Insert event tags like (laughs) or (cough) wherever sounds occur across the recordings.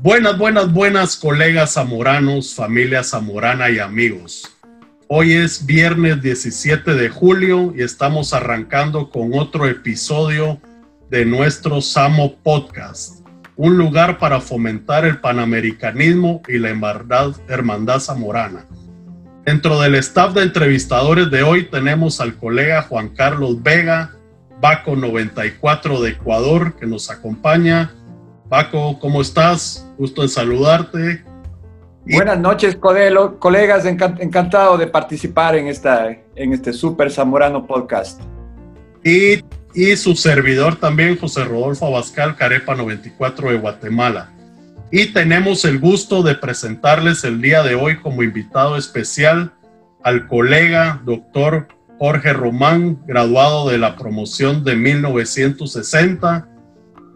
Buenas, buenas, buenas colegas zamoranos, familia zamorana y amigos. Hoy es viernes 17 de julio y estamos arrancando con otro episodio de nuestro Samo Podcast, un lugar para fomentar el panamericanismo y la hermandad, hermandad zamorana. Dentro del staff de entrevistadores de hoy tenemos al colega Juan Carlos Vega, Baco 94 de Ecuador, que nos acompaña, Paco, ¿cómo estás? Gusto en saludarte. Buenas noches, colegas. encantado de participar en, esta, en este Super Zamorano Podcast. Y, y su servidor también, José Rodolfo Abascal, Carepa 94 de Guatemala. Y tenemos el gusto de presentarles el día de hoy como invitado especial al colega doctor Jorge Román, graduado de la promoción de 1960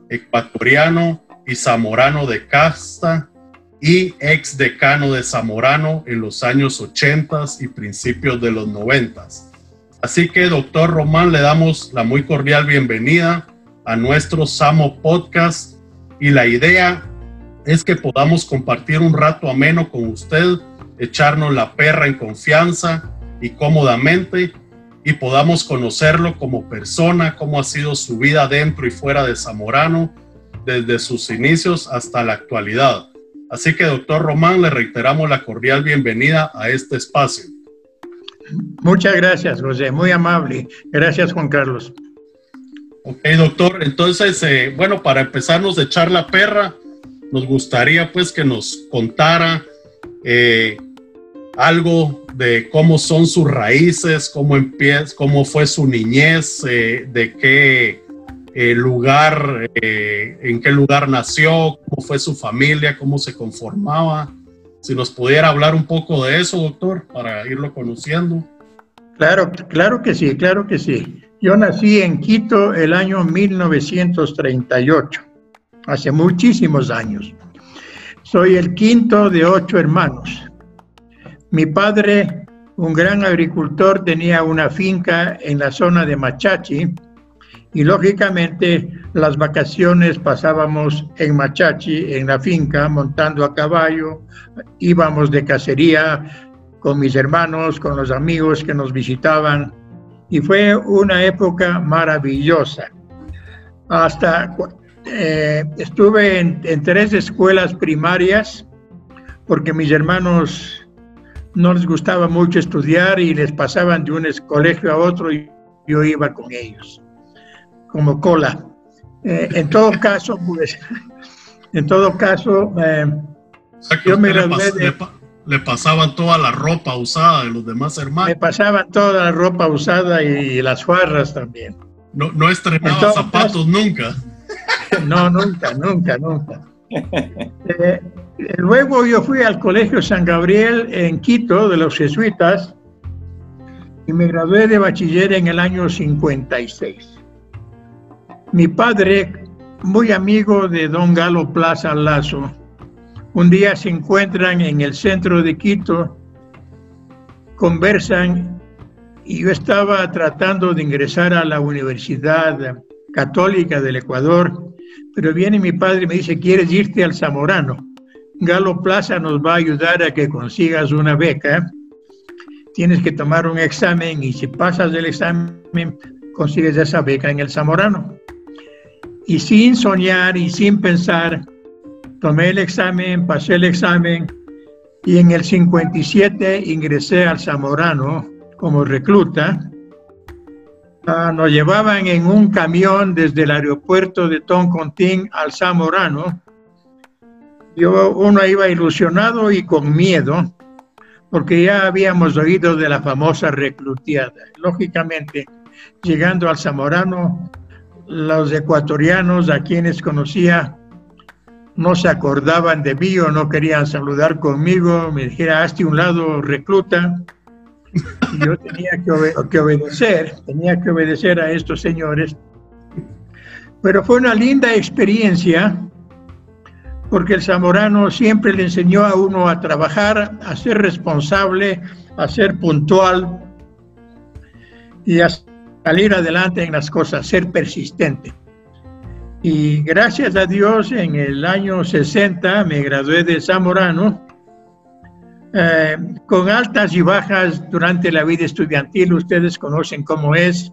ecuatoriano y zamorano de casta y ex decano de Zamorano en los años 80 y principios de los 90. Así que, doctor Román, le damos la muy cordial bienvenida a nuestro Samo Podcast y la idea es que podamos compartir un rato ameno con usted, echarnos la perra en confianza y cómodamente y podamos conocerlo como persona, cómo ha sido su vida dentro y fuera de Zamorano, desde sus inicios hasta la actualidad. Así que, doctor Román, le reiteramos la cordial bienvenida a este espacio. Muchas gracias, José, muy amable. Gracias, Juan Carlos. Ok, doctor, entonces, eh, bueno, para empezarnos de echar la perra, nos gustaría pues que nos contara eh, algo de cómo son sus raíces, cómo empieza, cómo fue su niñez, eh, de qué eh, lugar, en qué lugar nació, cómo fue su familia, cómo se conformaba. Si nos pudiera hablar un poco de eso, doctor, para irlo conociendo. Claro, claro que sí, claro que sí. Yo nací en Quito el año 1938, hace muchísimos años. Soy el quinto de ocho hermanos. Mi padre, un gran agricultor, tenía una finca en la zona de Machachi y lógicamente las vacaciones pasábamos en Machachi, en la finca, montando a caballo, íbamos de cacería con mis hermanos, con los amigos que nos visitaban y fue una época maravillosa. Hasta eh, estuve en, en tres escuelas primarias porque mis hermanos no les gustaba mucho estudiar y les pasaban de un colegio a otro y yo iba con ellos, como cola. Eh, en todo (laughs) caso, pues, en todo caso, eh, yo me le, pasaban toda la ropa usada de los demás hermanos. Me pasaban toda la ropa usada y, las farras también. No, no estrenaba zapatos nunca. No, nunca, nunca, nunca. Eh, luego yo fui al Colegio San Gabriel en Quito de los jesuitas y me gradué de bachiller en el año 56. Mi padre, muy amigo de don Galo Plaza Lazo, un día se encuentran en el centro de Quito, conversan y yo estaba tratando de ingresar a la Universidad Católica del Ecuador pero viene mi padre y me dice, ¿quieres irte al Zamorano? Galo Plaza nos va a ayudar a que consigas una beca. Tienes que tomar un examen y si pasas del examen, consigues esa beca en el Zamorano. Y sin soñar y sin pensar, tomé el examen, pasé el examen y en el 57 ingresé al Zamorano como recluta Ah, nos llevaban en un camión desde el aeropuerto de Toncontín al Zamorano. Yo, uno iba ilusionado y con miedo, porque ya habíamos oído de la famosa reclutiada. Lógicamente, llegando al Zamorano, los ecuatorianos a quienes conocía no se acordaban de mí o no querían saludar conmigo, me dijera, hazte un lado, recluta yo tenía que, obedecer, tenía que obedecer a estos señores. Pero fue una linda experiencia porque el zamorano siempre le enseñó a uno a trabajar, a ser responsable, a ser puntual y a salir adelante en las cosas, ser persistente. Y gracias a Dios, en el año 60 me gradué de Zamorano, eh, con altas y bajas durante la vida estudiantil. Ustedes conocen cómo es,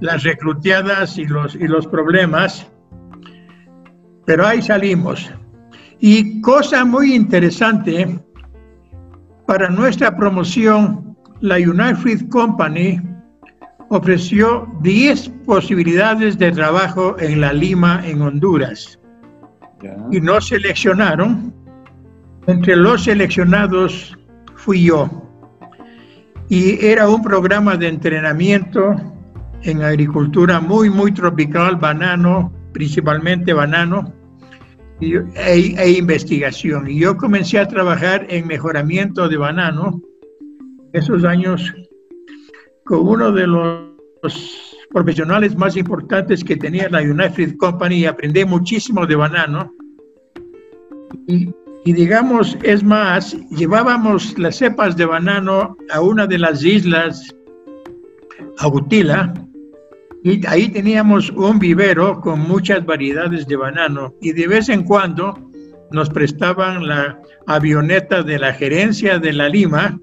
las recluteadas y los, y los problemas, pero ahí salimos. Y cosa muy interesante, para nuestra promoción, la United Company ofreció 10 posibilidades de trabajo en la Lima, en Honduras. Y nos seleccionaron. Entre los seleccionados fui yo. Y era un programa de entrenamiento en agricultura muy, muy tropical, banano, principalmente banano, y, e, e, investigación. Y yo comencé a trabajar en mejoramiento de banano esos años con uno de los profesionales más importantes que tenía la United Company y aprendí muchísimo de banano. Y digamos, es más, llevábamos las cepas de banano a una de las islas, a Utila, y ahí teníamos un vivero con muchas variedades de banano y de vez en cuando nos prestaban la avioneta de la gerencia de la Lima,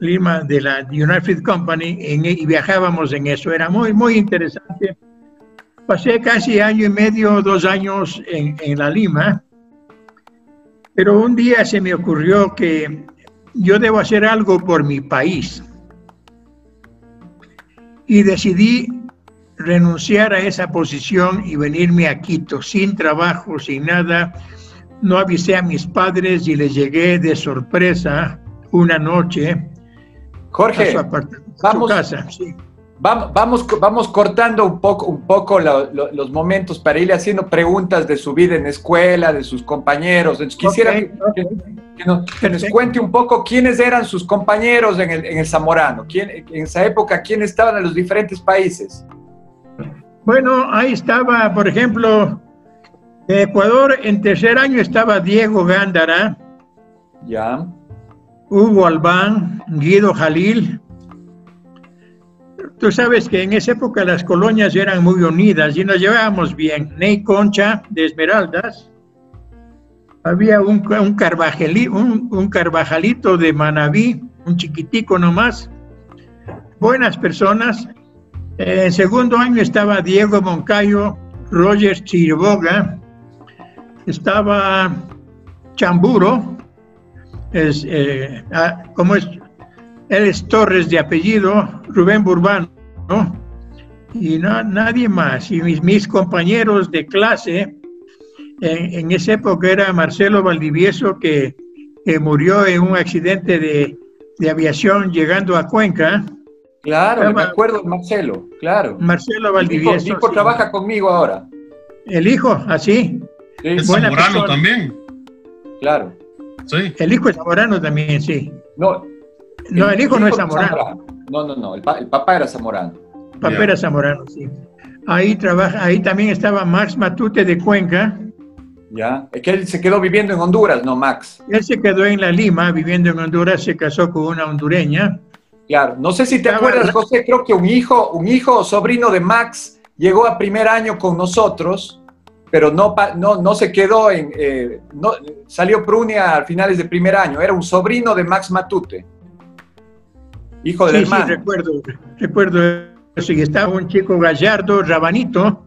Lima de la United Company e, y viajábamos en eso. Era muy, muy interesante. Pasé casi año y medio, dos años en, en la Lima, pero un día se me ocurrió que yo debo hacer algo por mi país. Y decidí renunciar a esa posición y venirme a Quito sin trabajo, sin nada. No avisé a mis padres y les llegué de sorpresa una noche. Jorge, vamos, vamos, vamos, cortando un poco, un poco los momentos para irle haciendo preguntas de su vida en escuela, de sus compañeros. Entonces, quisiera que, nos, cuente un poco quiénes eran sus compañeros en el, en el Zamorano, quién, en esa época, quiénes estaban en los diferentes países. Bueno, ahí estaba, por ejemplo, de Ecuador en tercer año estaba Diego Gándara. Ya. Hugo Albán, Guido Jalil. Tú sabes que en esa época las colonias eran muy unidas y nos llevábamos bien. Ney Concha de Esmeraldas. Había un, un, Carvajalito de Manabí, un chiquitico nomás. Buenas personas. En segundo año estaba Diego Moncayo, Roger Chirboga, estaba Chamburo, es, eh, ah, como es, él es Torres de apellido, Rubén Burbano, y no, nadie más. Y mis, mis compañeros de clase, en, esa época era Marcelo Valdivieso, que, murió en un accidente de, de aviación llegando a Cuenca, Claro, me acuerdo de Marcelo, claro. Marcelo Valdivieso. Mi hijo, trabaja conmigo ahora. ¿El hijo? ¿Así? Sí. Es zamorano también. Claro. Sí. El hijo es zamorano también, sí. No, no el, hijo no es zamorano. No, no, no, el, papá era zamorano. El papá era zamorano, sí. Ahí trabaja, ahí también estaba Max Matute de Cuenca. Ya, es que él se quedó viviendo en Honduras, ¿no, Max? Él se quedó en la Lima, viviendo en Honduras, se casó con una hondureña. Claro, no sé si te acuerdas, José, creo que un hijo, un hijo o sobrino de Max llegó a primer año con nosotros, pero no, no, no se quedó en, eh, no, salió Prunia a finales de primer año, era un sobrino de Max Matute, hijo del hermano. Sí, recuerdo, recuerdo eso, y estaba un chico gallardo, Rabanito,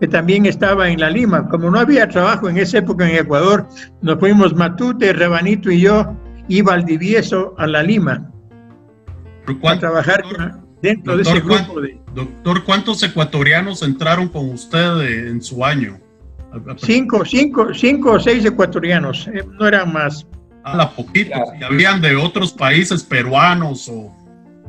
que también estaba en la Lima. Como no había trabajo en esa época en Ecuador, nos fuimos Matute, Rabanito y yo, y Valdivieso a la Lima a trabajar dentro de ese grupo. De... Doctor, ¿cuántos ecuatorianos entraron con usted en su año? Cinco, cinco, cinco o seis ecuatorianos, eh, no eran más. A la poquita, habían de otros países peruanos o...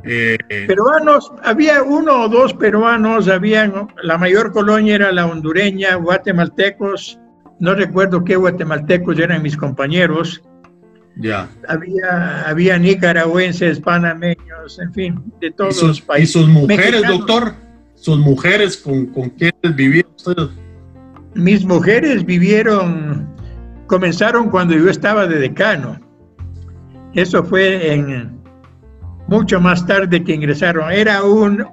Eh, peruanos, había uno o dos peruanos, habían, la mayor colonia era la hondureña, guatemaltecos, no recuerdo qué guatemaltecos eran mis compañeros, ya. Había, había nicaragüenses, panameños, en fin, de todos los países. ¿Y sus mujeres, doctor? ¿Sus mujeres con, con quiénes vivieron ustedes? Mis mujeres vivieron, comenzaron cuando yo estaba de decano. Eso fue en mucho más tarde que ingresaron. Era un,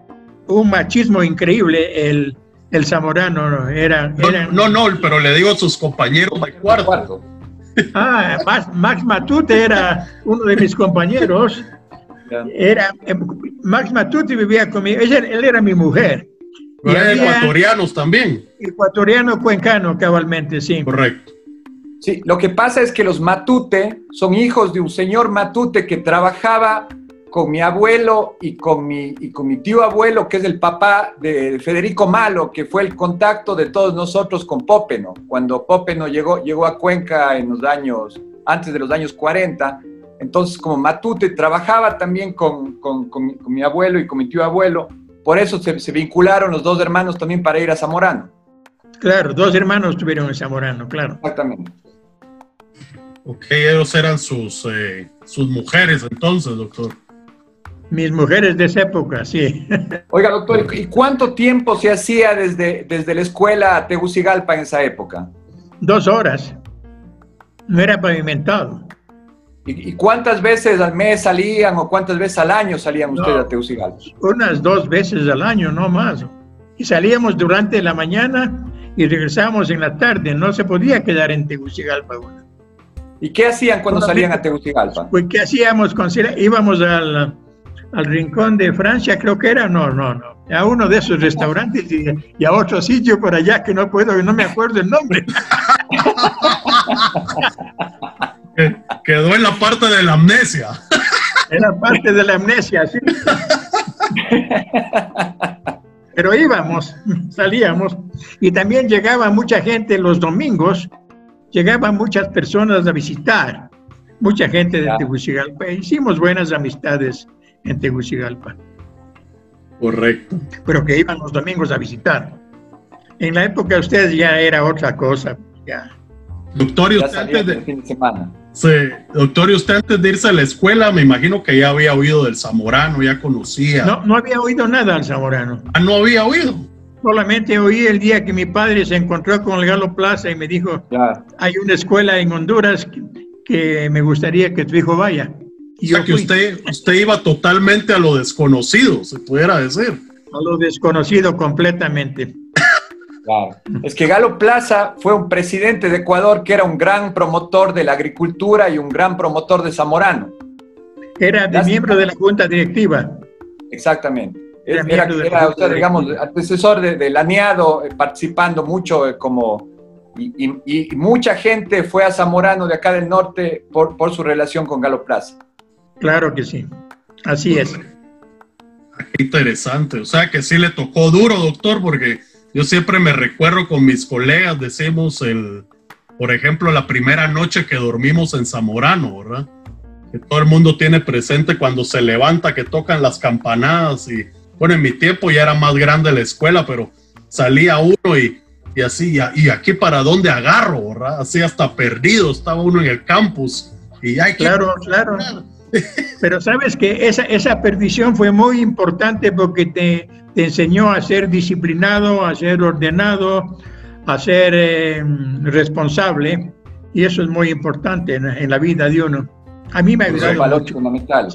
un machismo increíble el, el zamorano. Era, no, no, pero le digo a sus compañeros de cuarto. Ah, Max, Matute era uno de mis compañeros. Era, eh, Max Matute vivía conmigo, él, era mi mujer. Y ecuatorianos también. Ecuatoriano cuencano, cabalmente, sí. Correcto. Sí, lo que pasa es que los Matute son hijos de un señor Matute que trabajaba con mi abuelo y con mi, y con mi tío abuelo, que es el papá de Federico Malo, que fue el contacto de todos nosotros con Popeno. Cuando Popeno llegó, llegó a Cuenca en los años, antes de los años 40, entonces como Matute trabajaba también con, con, con, mi, abuelo y con mi tío abuelo, por eso se, se, vincularon los dos hermanos también para ir a Zamorano. Claro, dos hermanos tuvieron en Zamorano, claro. Exactamente. Ok, ellos eran sus, eh, sus mujeres entonces, doctor. Mis mujeres de esa época, sí. Oiga, doctor, ¿y cuánto tiempo se hacía desde, desde la escuela a Tegucigalpa en esa época? Dos horas. No era pavimentado. ¿Y, cuántas veces al mes salían o cuántas veces al año salían ustedes a Tegucigalpa? Unas dos veces al año, no más. Y salíamos durante la mañana y regresábamos en la tarde. No se podía quedar en Tegucigalpa. ¿Y qué hacían cuando salían a Tegucigalpa? Pues, ¿qué hacíamos? Íbamos al al rincón de Francia, creo que era, no, no, no, a uno de esos restaurantes y, a otro sitio por allá que no puedo, no me acuerdo el nombre. (laughs) Quedó en la parte de la amnesia. En la parte de la amnesia, sí. (laughs) Pero íbamos, salíamos, y también llegaba mucha gente los domingos, llegaban muchas personas a visitar, mucha gente de Tegucigalpa, hicimos buenas amistades en Tegucigalpa. Correcto. Pero que iban los domingos a visitar. En la época de ustedes ya era otra cosa. Ya. Doctor, y usted antes de, fin de semana. Sí, doctor, y usted antes de irse a la escuela, me imagino que ya había oído del Zamorano, ya conocía. No, no había oído nada del Zamorano. Ah, no había oído. Solamente oí el día que mi padre se encontró con el Galo Plaza y me dijo, hay una escuela en Honduras que me gustaría que tu hijo vaya. O sea que usted, usted iba totalmente a lo desconocido, se pudiera decir. A lo desconocido completamente. Claro. Es que Galo Plaza fue un presidente de Ecuador que era un gran promotor de la agricultura y un gran promotor de Zamorano. Era miembro de la junta directiva. Exactamente. Era, era, digamos, antecesor de, de Laneado, eh, participando mucho eh, como... Y, mucha gente fue a Zamorano de acá del norte por, por su relación con Galo Plaza. Claro que sí, así es. Qué interesante, o sea que sí le tocó duro, doctor, porque yo siempre me recuerdo con mis colegas, decimos el, por ejemplo, la primera noche que dormimos en Zamorano, ¿verdad? Que todo el mundo tiene presente cuando se levanta, que tocan las campanadas y, bueno, en mi tiempo ya era más grande la escuela, pero salía uno y, y así, y, aquí para dónde agarro, ¿verdad? Así hasta perdido, estaba uno en el campus y hay Claro, claro. Pero sabes que esa, esa perdición fue muy importante porque te, te enseñó a ser disciplinado, a ser ordenado, a ser eh, responsable. Y eso es muy importante en, la vida de uno. A mí me ha ayudado. Es valor fundamental.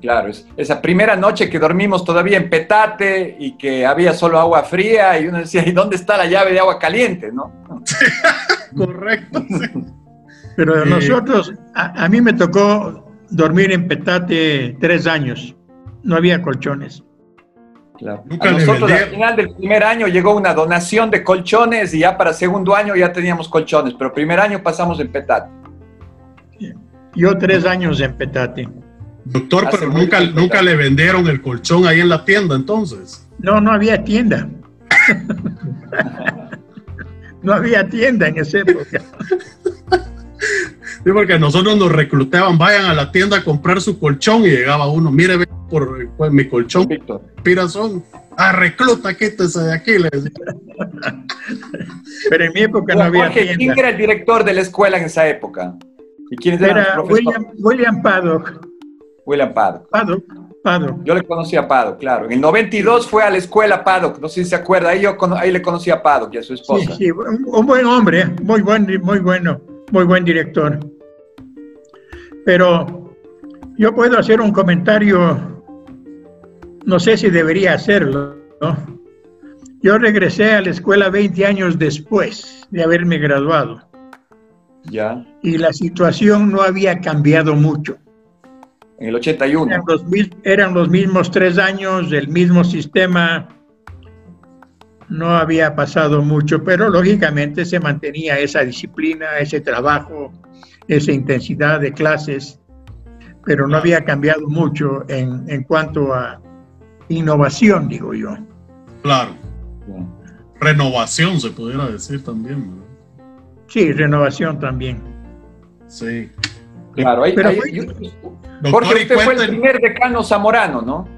Claro, esa primera noche que dormimos todavía en petate y que había solo agua fría y uno decía, ¿y dónde está la llave de agua caliente? ¿no? (laughs) Correcto. Pero nosotros, a, a, mí me tocó dormir en petate tres años. No había colchones. Claro. A nosotros al final del primer año llegó una donación de colchones y ya para segundo año ya teníamos colchones, pero primer año pasamos en petate. Yo tres años en petate. Doctor, pero nunca, nunca le vendieron el colchón ahí en la tienda entonces. No, no había tienda. (laughs) (laughs) no había tienda en esa época. (laughs) Sí, porque nosotros nos reclutaban, vayan a la tienda a comprar su colchón y llegaba uno, mire por pues, mi colchón, pirazón, ah, recluta, quítese de aquí, le decía. Pero en mi época no había tienda. ¿Quién era el director de la escuela en esa época? ¿Y quién era William, William Paddock. William Paddock. Paddock. Paddock. Yo le conocí a Paddock, claro. En el 92 fue a la escuela Paddock, no sé si se acuerda, ahí, yo, ahí le conocí a Paddock y a su esposa. Sí, sí, un, buen hombre, muy, buen, muy bueno, muy buen director. Pero yo puedo hacer un comentario, no sé si debería hacerlo, Yo regresé a la escuela 20 años después de haberme graduado. Ya. Y la situación no había cambiado mucho. En el 81. Eran los, eran los mismos tres años, el mismo sistema. No había pasado mucho, pero lógicamente se mantenía esa disciplina, ese trabajo, esa intensidad de clases, pero no había cambiado mucho en, en cuanto a innovación, digo yo. Claro. Renovación se pudiera decir también. Sí, renovación también. Sí. Claro, ahí, Jorge, usted fue el primer decano zamorano, ¿no?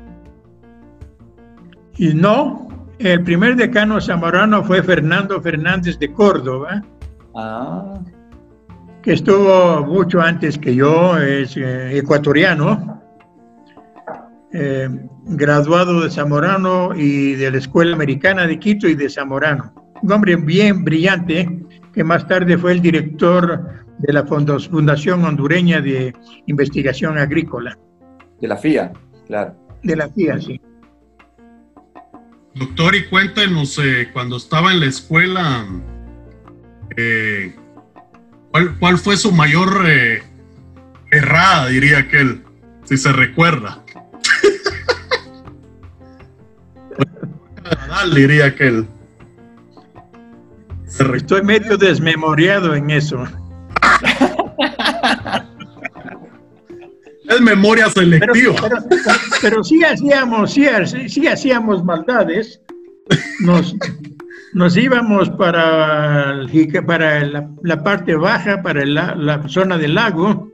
Y no, el primer decano zamorano fue Fernando Fernández de Córdoba. Ah. Que estuvo mucho antes que yo, es eh, ecuatoriano, eh, graduado de Zamorano y de la Escuela Americana de Quito y de Zamorano. Un hombre bien brillante, que más tarde fue el director de la Fundación Hondureña de Investigación Agrícola. De la FIA, claro. De la FIA, sí. Doctor, y cuéntenos, eh, cuando estaba en la escuela, eh, ¿cuál, fue su mayor eh, errada, diría aquel, si se recuerda? (laughs) diría aquel. Estoy medio desmemoriado en eso. es memoria selectiva. Pero, sí hacíamos, sí, hacíamos maldades. Nos, nos íbamos para, para la, parte baja, para la, zona del lago,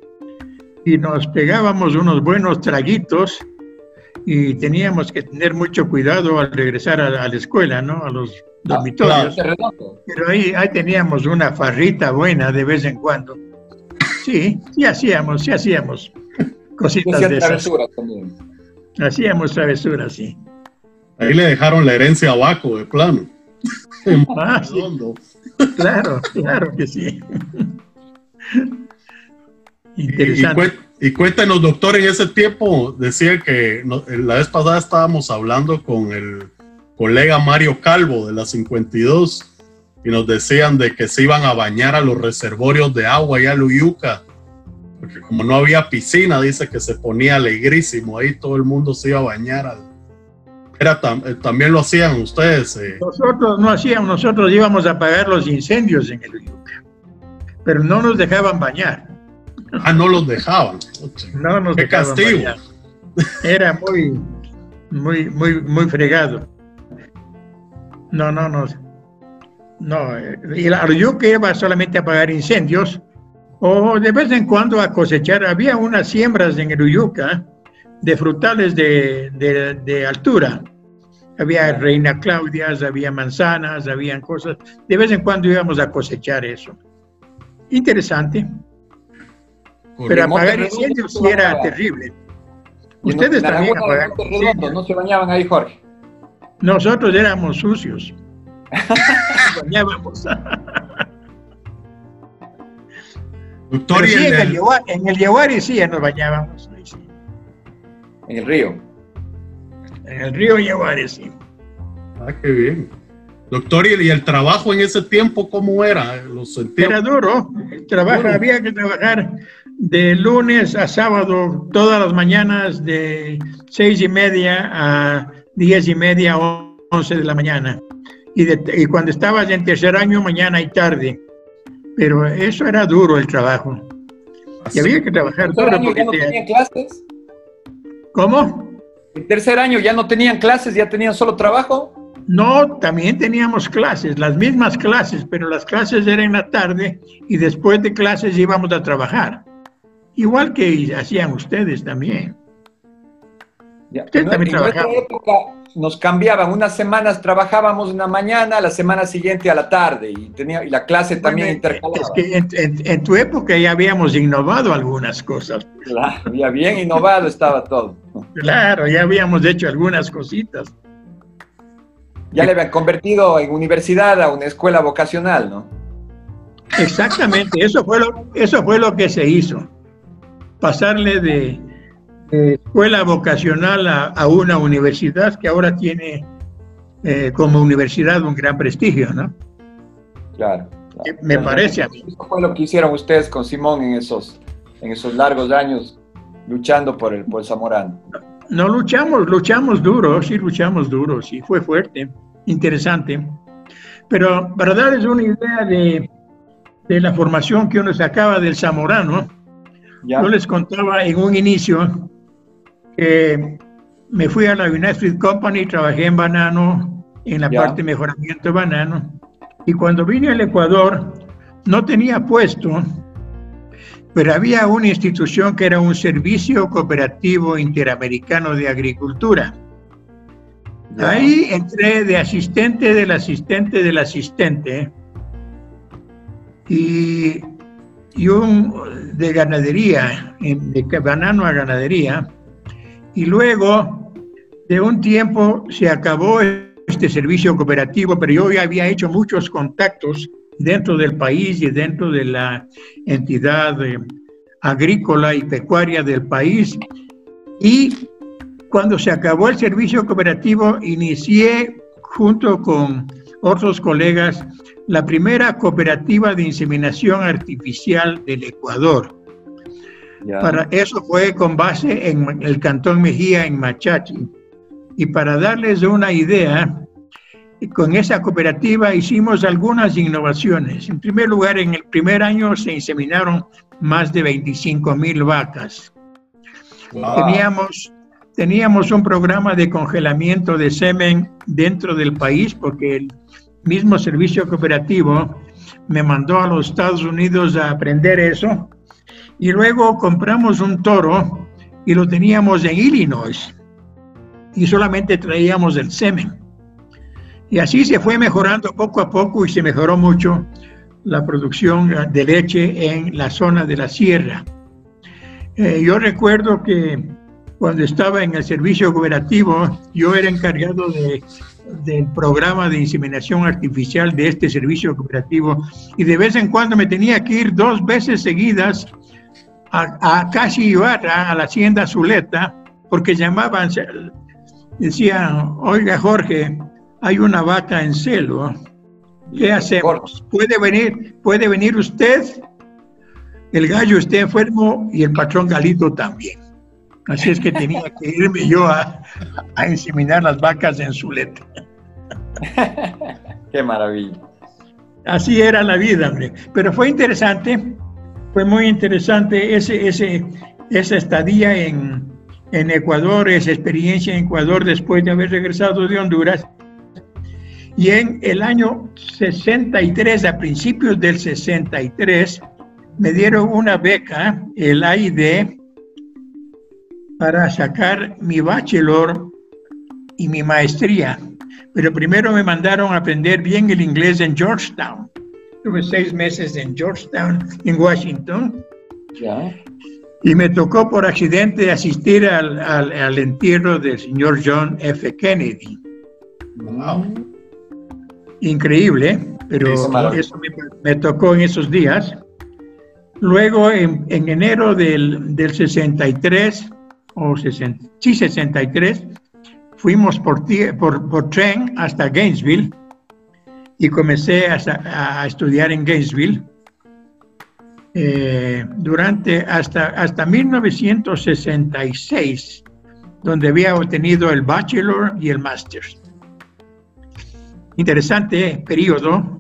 y nos pegábamos unos buenos traguitos y teníamos que tener mucho cuidado al regresar a, la escuela, ¿no? A los Ah, dormitorios. Pero ahí, ahí teníamos una farrita buena de vez en cuando. Sí, sí hacíamos, sí hacíamos cositas de esas. también. Hacíamos travesuras, sí. Ahí le dejaron la herencia a Baco, de plano. Ah, (laughs) claro, claro que sí. Interesante. Y, cuéntanos, doctor, en ese tiempo decía que la vez pasada estábamos hablando con el colega Mario Calvo de la 52 y nos decían de que se iban a bañar a los reservorios de agua allá a Luyuca, porque como no había piscina, dice que se ponía alegrísimo, ahí todo el mundo se iba a bañar. Era eh, también lo hacían ustedes. Eh. Nosotros no hacíamos, nosotros íbamos a apagar los incendios en el Luyuca, pero no nos dejaban bañar. Ah, no los dejaban. No nos Qué castigo. Era muy, muy, muy, muy fregado. No, no, no. No, el Aryuque iba solamente a apagar incendios o de vez en cuando a cosechar. Había unas siembras en Uyuca de frutales de, altura. Había reina claudias, había manzanas, habían cosas. De vez en cuando íbamos a cosechar eso. Interesante. Pero apagar incendios sí era terrible. Ustedes también apagaron. No se bañaban ahí, Jorge. Nosotros éramos sucios. (laughs) Sí, en, el, en el sí ya nos bañábamos. En el río. En el río Yaguari, sí. Ah, qué bien. Doctor, ¿y el trabajo en ese tiempo cómo era? ¿Los era duro. El trabajo, había que trabajar de lunes a sábado, todas las mañanas, de seis y media a diez y media, once de la mañana. Y, cuando estabas en tercer año, mañana y tarde. Pero eso era duro el trabajo. Y había que trabajar duro. Año ya no tenían clases? ¿Cómo? ¿El tercer año ya no tenían clases, ya tenían solo trabajo? No, también teníamos clases, las mismas clases, pero las clases eran en la tarde y después de clases íbamos a trabajar. Igual que hacían ustedes también. Ya, en nuestra época nos cambiaban, unas semanas trabajábamos una mañana, la semana siguiente a la tarde y, tenía, y la clase también intercalaba. Es que en, tu época ya habíamos innovado algunas cosas. Claro, ya bien innovado estaba todo. Claro, ya habíamos hecho algunas cositas. Ya le habían convertido en universidad a una escuela vocacional, ¿no? Exactamente, eso fue lo, eso fue lo que se hizo. Pasarle de, escuela vocacional a, una universidad que ahora tiene eh, como universidad un gran prestigio, ¿no? Claro. Me parece a mí. Eso fue lo que hicieron ustedes con Simón en esos, en esos largos años luchando por el, por el Zamorano. No, luchamos, luchamos duro, sí luchamos duro, sí, fue fuerte, interesante. Pero para darles una idea de, de la formación que uno sacaba del Zamorano, yo les contaba en un inicio que me fui a la United Company, trabajé en banano, en la parte de mejoramiento de banano, y cuando vine al Ecuador no tenía puesto, pero había una institución que era un servicio cooperativo interamericano de agricultura. Ahí entré de asistente del asistente del asistente y, y un de ganadería, de banano a ganadería, y luego de un tiempo se acabó este servicio cooperativo, pero yo ya había hecho muchos contactos dentro del país y dentro de la entidad eh, agrícola y pecuaria del país. Y cuando se acabó el servicio cooperativo, inicié junto con otros colegas la primera cooperativa de inseminación artificial del Ecuador. Para eso fue con base en el Cantón Mejía, en Machachi. Y para darles una idea, con esa cooperativa hicimos algunas innovaciones. En primer lugar, en el primer año se inseminaron más de 25 mil vacas. Teníamos, teníamos un programa de congelamiento de semen dentro del país porque el mismo servicio cooperativo me mandó a los Estados Unidos a aprender eso. Y luego compramos un toro y lo teníamos en Illinois y solamente traíamos el semen. Y así se fue mejorando poco a poco y se mejoró mucho la producción de leche en la zona de la sierra. Eh, yo recuerdo que cuando estaba en el servicio cooperativo, yo era encargado de, del programa de inseminación artificial de este servicio cooperativo y de vez en cuando me tenía que ir dos veces seguidas a, a Casi Ibarra, a la hacienda Zuleta, porque llamaban decía, oiga Jorge, hay una vaca en celo, ¿qué hacemos? ¿Puede venir, puede venir usted? El gallo está enfermo y el patrón Galito también. Así es que tenía que irme yo a, a inseminar las vacas en Zuleta. (laughs) Qué maravilla. Así era la vida, hombre. Pero fue interesante, fue muy interesante ese, ese, esa estadía en, en Ecuador, esa experiencia en Ecuador después de haber regresado de Honduras. Y en el año 63, a principios del 63, me dieron una beca, el AID, para sacar mi bachelor y mi maestría. Pero primero me mandaron a aprender bien el inglés en Georgetown. Tuve seis meses en Georgetown, en Washington. Ya. Y me tocó por accidente asistir al, al, entierro del señor John F. Kennedy. Wow. Increíble, pero eso me, tocó en esos días. Luego, en, en enero del, del, 63, o 60, sí, 63, fuimos por, por, por tren hasta Gainesville y comencé a, estudiar en Gainesville eh, durante hasta, hasta 1966, donde había obtenido el bachelor y el master. Interesante periodo.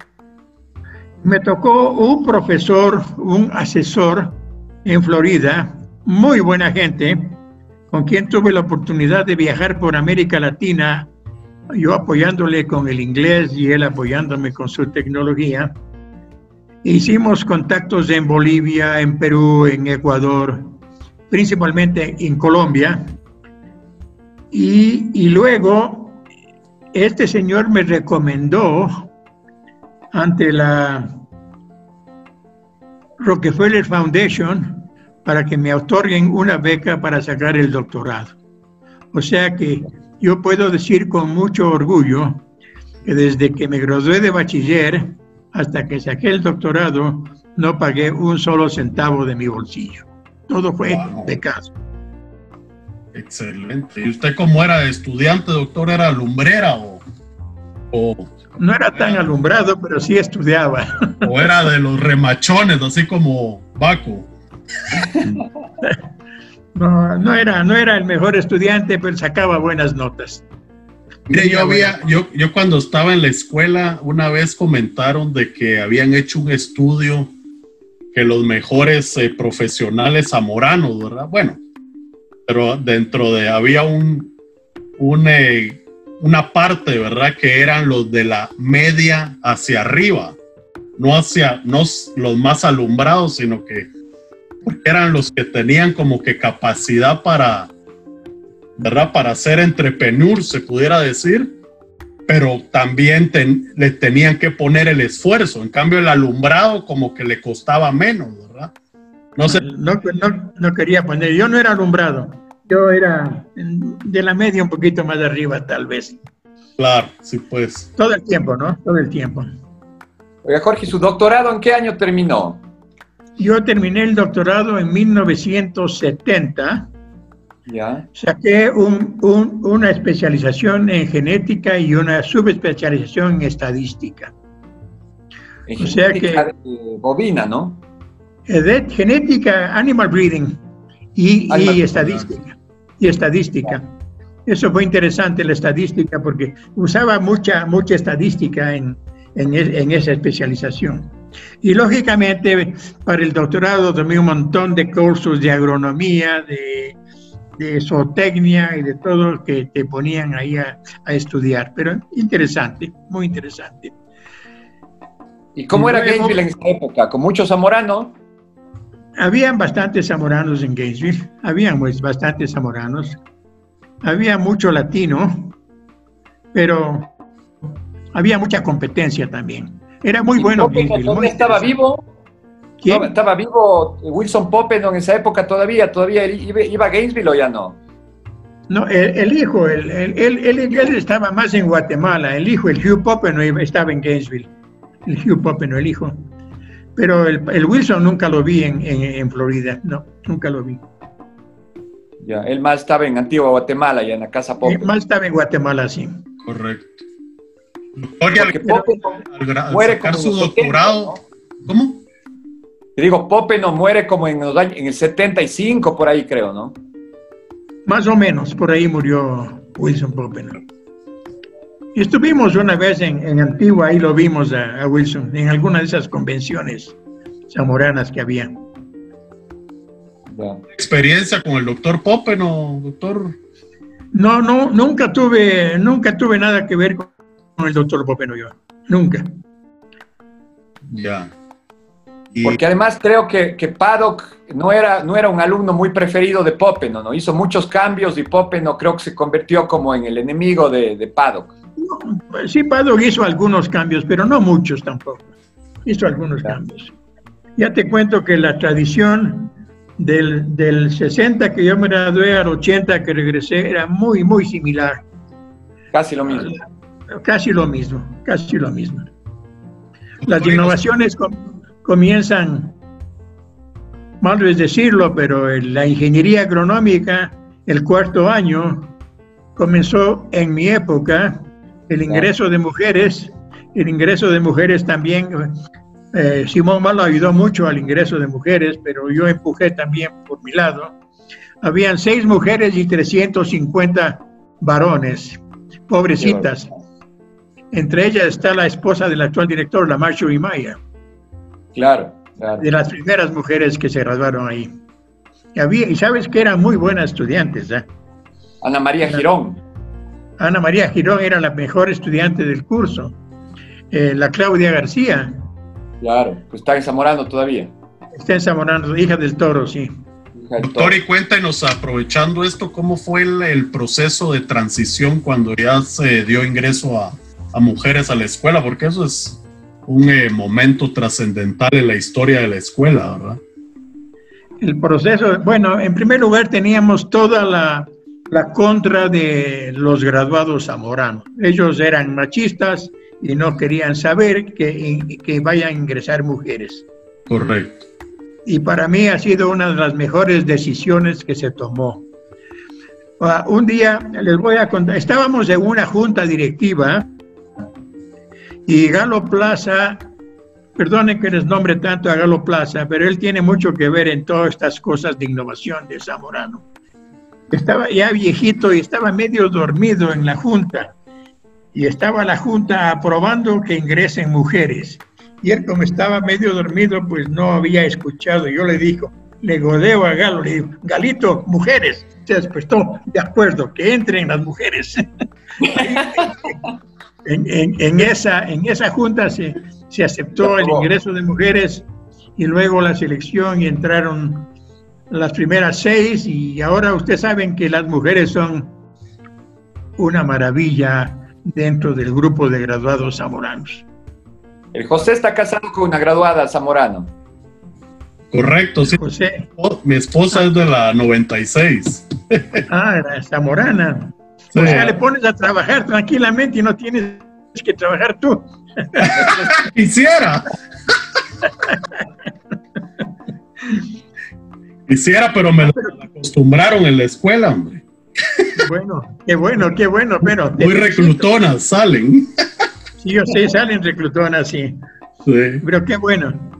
Me tocó un profesor, un asesor en Florida, muy buena gente, con quien tuve la oportunidad de viajar por América Latina, yo apoyándole con el inglés y él apoyándome con su tecnología. Hicimos contactos en Bolivia, en Perú, en Ecuador, principalmente en Colombia. Y, luego este señor me recomendó ante la Rockefeller Foundation para que me otorguen una beca para sacar el doctorado. O sea que yo puedo decir con mucho orgullo que desde que me gradué de bachiller hasta que saqué el doctorado, no pagué un solo centavo de mi bolsillo. Todo fue de caso. Excelente. ¿Y usted cómo era estudiante, doctor? ¿Era lumbrera o...? no era tan alumbrado, pero sí estudiaba. O era de los remachones, así como Baco. (laughs) No, no era, no era el mejor estudiante, pero sacaba buenas notas. Mire, yo había, yo, yo cuando estaba en la escuela, una vez comentaron de que habían hecho un estudio que los mejores eh, profesionales zamoranos, ¿verdad? Bueno, pero dentro de, había un, un eh, una parte, ¿verdad? Que eran los de la media hacia arriba, no hacia, no los más alumbrados, sino que eran los que tenían como que capacidad para, ¿verdad? Para ser entrepreneur, se pudiera decir, pero también le tenían que poner el esfuerzo. En cambio, el alumbrado como que le costaba menos, ¿verdad? No, sé. no, no, no quería poner, yo no era alumbrado yo era de la media un poquito más arriba, tal vez. Claro, sí, pues. Todo el tiempo, ¿no? Todo el tiempo. Oiga, Jorge, ¿su doctorado en qué año terminó? Yo terminé el doctorado en 1970. Ya. Saqué una especialización en genética y una subespecialización en estadística. o sea que. Bovina, ¿no? De genética, animal breeding y, y estadística y estadística. Eso fue interesante la estadística porque usaba mucha, mucha estadística en, en, esa especialización. Y lógicamente para el doctorado tomé un montón de cursos de agronomía, de, de zootecnia y de todo lo que te ponían ahí a, a, estudiar. Pero interesante, muy interesante. ¿Y cómo era Gainesville en esa época? ¿Con muchos zamoranos? Habían bastantes zamoranos en Gainesville, habían pues, bastantes zamoranos, había mucho latino, pero había mucha competencia también. Era muy bueno Gainesville. estaba vivo? ¿Quién? ¿Estaba vivo Wilson Poppen en esa época todavía? ¿Todavía iba, a Gainesville o ya no? No, el, hijo, él, él, estaba más en Guatemala. El hijo, el Hugh Poppen, estaba en Gainesville. El Hugh Poppen, el hijo. Pero el, Wilson nunca lo vi en, Florida, no, nunca lo vi. Ya, él más estaba en Antigua Guatemala, ya en la casa Pope. más estaba en Guatemala, sí. Correcto. Muere sacar su doctorado, ¿cómo? Te digo, Pope no muere como en, los años, en el 75, por ahí creo, ¿no? Más o menos, por ahí murió Wilson Pope, ¿no? Estuvimos una vez en, Antigua, ahí lo vimos a, Wilson, en alguna de esas convenciones zamoranas que había. ¿Experiencia con el doctor Pope, no, doctor? No, no, nunca tuve, nunca tuve nada que ver con el doctor Pope, no yo, nunca. Ya. Porque además creo que, que, Paddock no era, no era un alumno muy preferido de Pope, ¿no? Hizo muchos cambios y Pope no creo que se convirtió como en el enemigo de, de Paddock. Sí, Paddock hizo algunos cambios, pero no muchos tampoco. Hizo algunos cambios. Ya te cuento que la tradición del, del 60 que yo me gradué al 80 que regresé era muy, muy similar. Casi lo mismo. Casi lo mismo, casi lo mismo. Las innovaciones comienzan, malo es decirlo, pero la ingeniería agronómica, el cuarto año, comenzó en mi época el ingreso de mujeres, el ingreso de mujeres también, eh, Simón Malo ayudó mucho al ingreso de mujeres, pero yo empujé también por mi lado. Habían seis mujeres y 350 varones, pobrecitas. Entre ellas está la esposa del actual director, la Marjorie Maya. Claro, De las primeras mujeres que se graduaron ahí. Y, había, y sabes que eran muy buenas estudiantes. ¿eh? Ana María Girón. Ana María Girón era la mejor estudiante del curso. Eh, la Claudia García. Claro, pues está en todavía. Está en hija del toro, sí. Doctor, y cuéntenos, aprovechando esto, ¿cómo fue el, proceso de transición cuando ya se dio ingreso a, mujeres a la escuela? Porque eso es un eh, momento trascendental en la historia de la escuela, ¿verdad? El proceso, bueno, en primer lugar teníamos toda la la contra de los graduados zamoranos. Ellos eran machistas y no querían saber que, que vayan a ingresar mujeres. Correcto. Y para mí ha sido una de las mejores decisiones que se tomó. Ah, un día les voy a contar, estábamos en una junta directiva Y Galo Plaza, perdone que les nombre tanto a Galo Plaza, pero él tiene mucho que ver en todas estas cosas de innovación de Zamorano. Estaba ya viejito y estaba medio dormido en la junta. Y estaba la junta aprobando que ingresen mujeres. Y él como estaba medio dormido, pues no había escuchado. Yo le digo, le godeo a Galo, le digo, Galito, mujeres. Se despertó, de acuerdo, que entren las mujeres. (laughs) en, esa, en esa junta se, se aceptó el ingreso de mujeres y luego la selección y entraron las primeras seis y ahora ustedes saben que las mujeres son una maravilla dentro del grupo de graduados zamoranos. El José está casado con una graduada zamorano. Correcto, sí. José. Mi esposa es de la 96. Ah, era zamorana. O sea, le pones a trabajar tranquilamente y no tienes que trabajar tú. (laughs) Quisiera. Quisiera, pero me acostumbraron en la escuela, hombre. Bueno, qué bueno, qué bueno, pero... Muy reclutonas salen. Sí, yo sé, salen reclutonas, sí. sí. Pero qué bueno.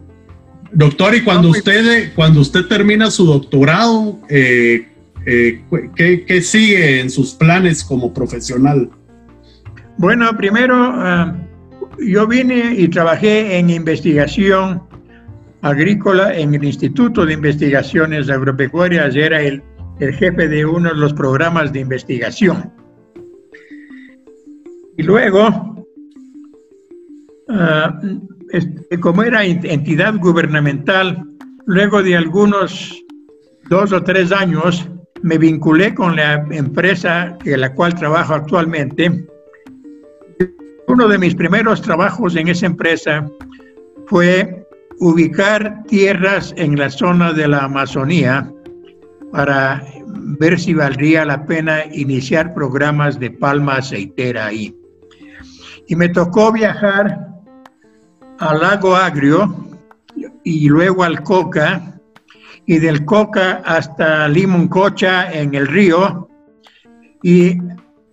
Doctor, y cuando usted, cuando usted termina su doctorado, eh, eh, ¿qué, sigue en sus planes como profesional? Bueno, primero, ah, yo vine y trabajé en investigación agrícola en el Instituto de Investigaciones Agropecuarias, era el, el jefe de uno de los programas de investigación. Y luego, ah, como era entidad gubernamental, luego de algunos dos o tres años, me vinculé con la empresa en la cual trabajo actualmente. Uno de mis primeros trabajos en esa empresa fue ubicar tierras en la zona de la Amazonía para ver si valdría la pena iniciar programas de palma aceitera ahí. Y me tocó viajar al lago Agrio y luego al Coca y del Coca hasta Limoncocha en el río y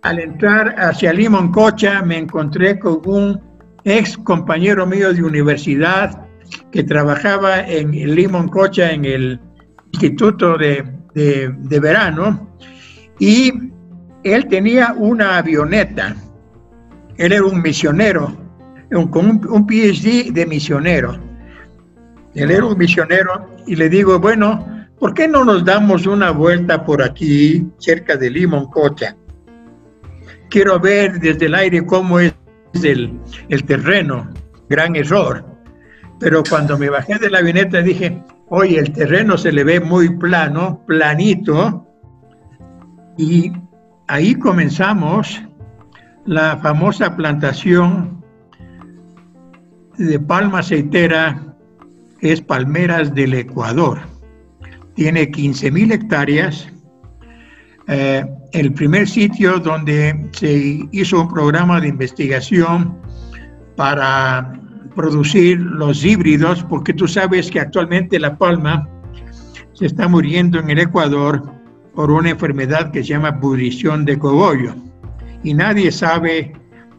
al entrar hacia Limoncocha me encontré con un ex compañero mío de universidad que trabajaba en Limoncocha en el Instituto de, de Verano y él tenía una avioneta. Él era un misionero con un, PhD de misionero. Era un misionero y le digo, bueno, ¿por qué no nos damos una vuelta por aquí, cerca de Limoncocha? Quiero ver desde el aire cómo es el, el terreno. Gran error. Pero cuando me bajé de la avioneta dije, oye, el terreno se le ve muy plano, planito. Y ahí comenzamos la famosa plantación de palma aceitera es Palmeras del Ecuador. Tiene 15.000 hectáreas. Eh, el primer sitio donde se hizo un programa de investigación para producir los híbridos, porque tú sabes que actualmente la palma se está muriendo en el Ecuador por una enfermedad que se llama pudrición de cogollo. Y nadie sabe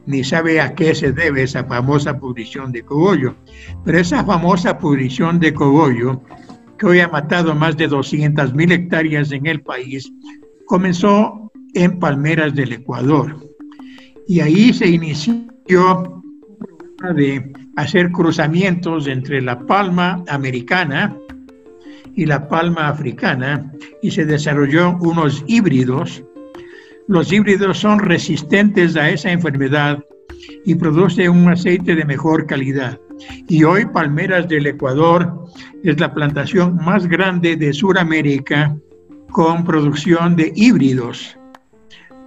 ni sabe a qué se debe esa famosa pudrición de cogollo. Pero esa famosa pudrición de cogollo, que hoy ha matado más de 200 mil hectáreas en el país, comenzó en palmeras del Ecuador. Y ahí se inició de hacer cruzamientos entre la palma americana y la palma africana y se desarrolló unos híbridos los híbridos son resistentes a esa enfermedad y producen un aceite de mejor calidad. Y hoy Palmeras del Ecuador es la plantación más grande de Sudamérica con producción de híbridos.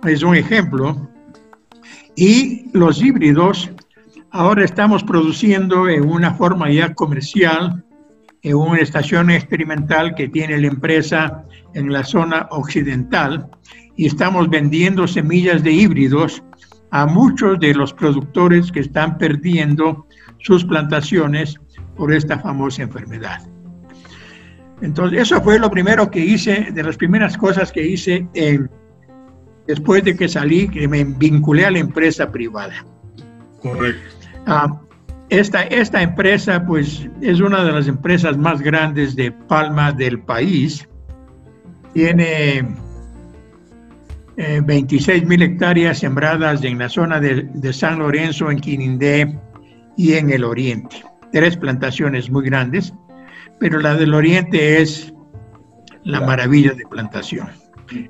Es un ejemplo. Y los híbridos ahora estamos produciendo en una forma ya comercial en una estación experimental que tiene la empresa en la zona occidental y estamos vendiendo semillas de híbridos a muchos de los productores que están perdiendo sus plantaciones por esta famosa enfermedad. Entonces, eso fue lo primero que hice, de las primeras cosas que hice después de que salí, que me vinculé a la empresa privada. Correcto. Ah, esta, esta empresa, pues, es una de las empresas más grandes de palma del país. Tiene 26 eh, mil hectáreas sembradas en la zona de, de, San Lorenzo, en Quinindé y en el oriente. Tres plantaciones muy grandes, pero la del oriente es la maravilla de plantación.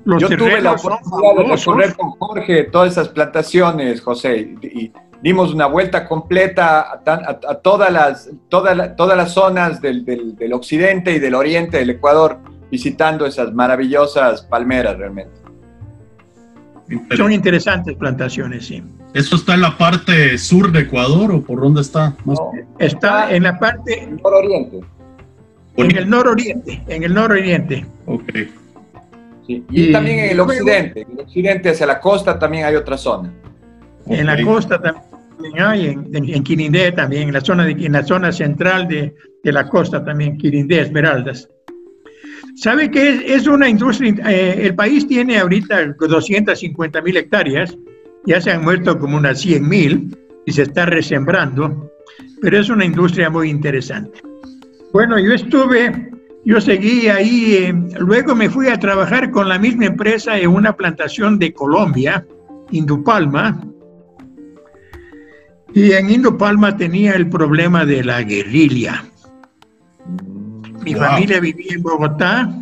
Yo tuve la oportunidad de recorrer con Jorge todas esas plantaciones, José, y dimos una vuelta completa a, todas, las, todas, todas las zonas del, del, occidente y del oriente del Ecuador, visitando esas maravillosas palmeras realmente. Son interesantes plantaciones, sí. ¿Eso está en la parte sur de Ecuador o por dónde está? está en la parte... Nororiente. En el nororiente, en el nororiente. Ok. Y, también en el occidente, en el occidente hacia la costa también hay otra zona. En la costa también hay, en, en, Quirindé también, en la zona, de, en la zona central de, de la costa también, Quirindé, Esmeraldas. ¿Sabe que es, una industria? Eh, el país tiene ahorita 250 mil hectáreas, ya se han muerto como unas 100 mil y se está resembrando, pero es una industria muy interesante. Bueno, yo estuve yo seguí ahí, eh, luego me fui a trabajar con la misma empresa en una plantación de Colombia, Indupalma, y en Indupalma tenía el problema de la guerrilla. Mi familia vivía en Bogotá,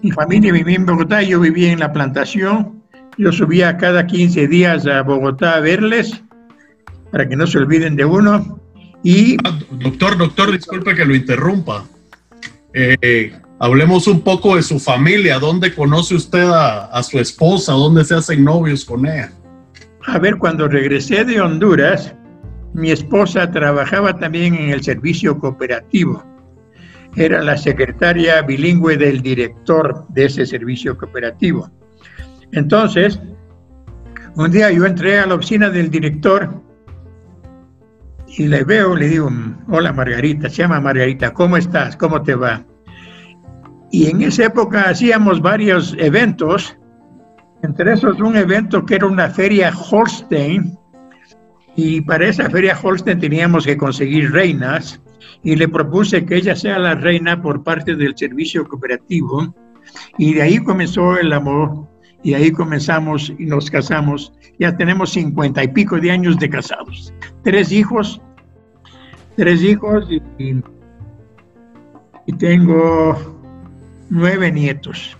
mi familia vivía en Bogotá, yo vivía en la plantación, yo subía cada 15 días a Bogotá a verles, para que no se olviden de uno. Y, ah, doctor, doctor, disculpe que lo interrumpa. Eh, hablemos un poco de su familia. ¿Dónde conoce usted a, su esposa? ¿Dónde se hacen novios con ella? A ver, cuando regresé de Honduras, mi esposa trabajaba también en el servicio cooperativo. Era la secretaria bilingüe del director de ese servicio cooperativo. Entonces, un día yo entré a la oficina del director y le veo, le digo, hola Margarita, se llama Margarita, ¿cómo estás? ¿Cómo te va? Y en esa época hacíamos varios eventos, entre esos un evento que era una feria Holstein, y para esa feria Holstein teníamos que conseguir reinas, y le propuse que ella sea la reina por parte del servicio cooperativo, y de ahí comenzó el amor, y ahí comenzamos y nos casamos. Ya tenemos cincuenta y pico de años de casados tres hijos, tres hijos y, tengo nueve nietos.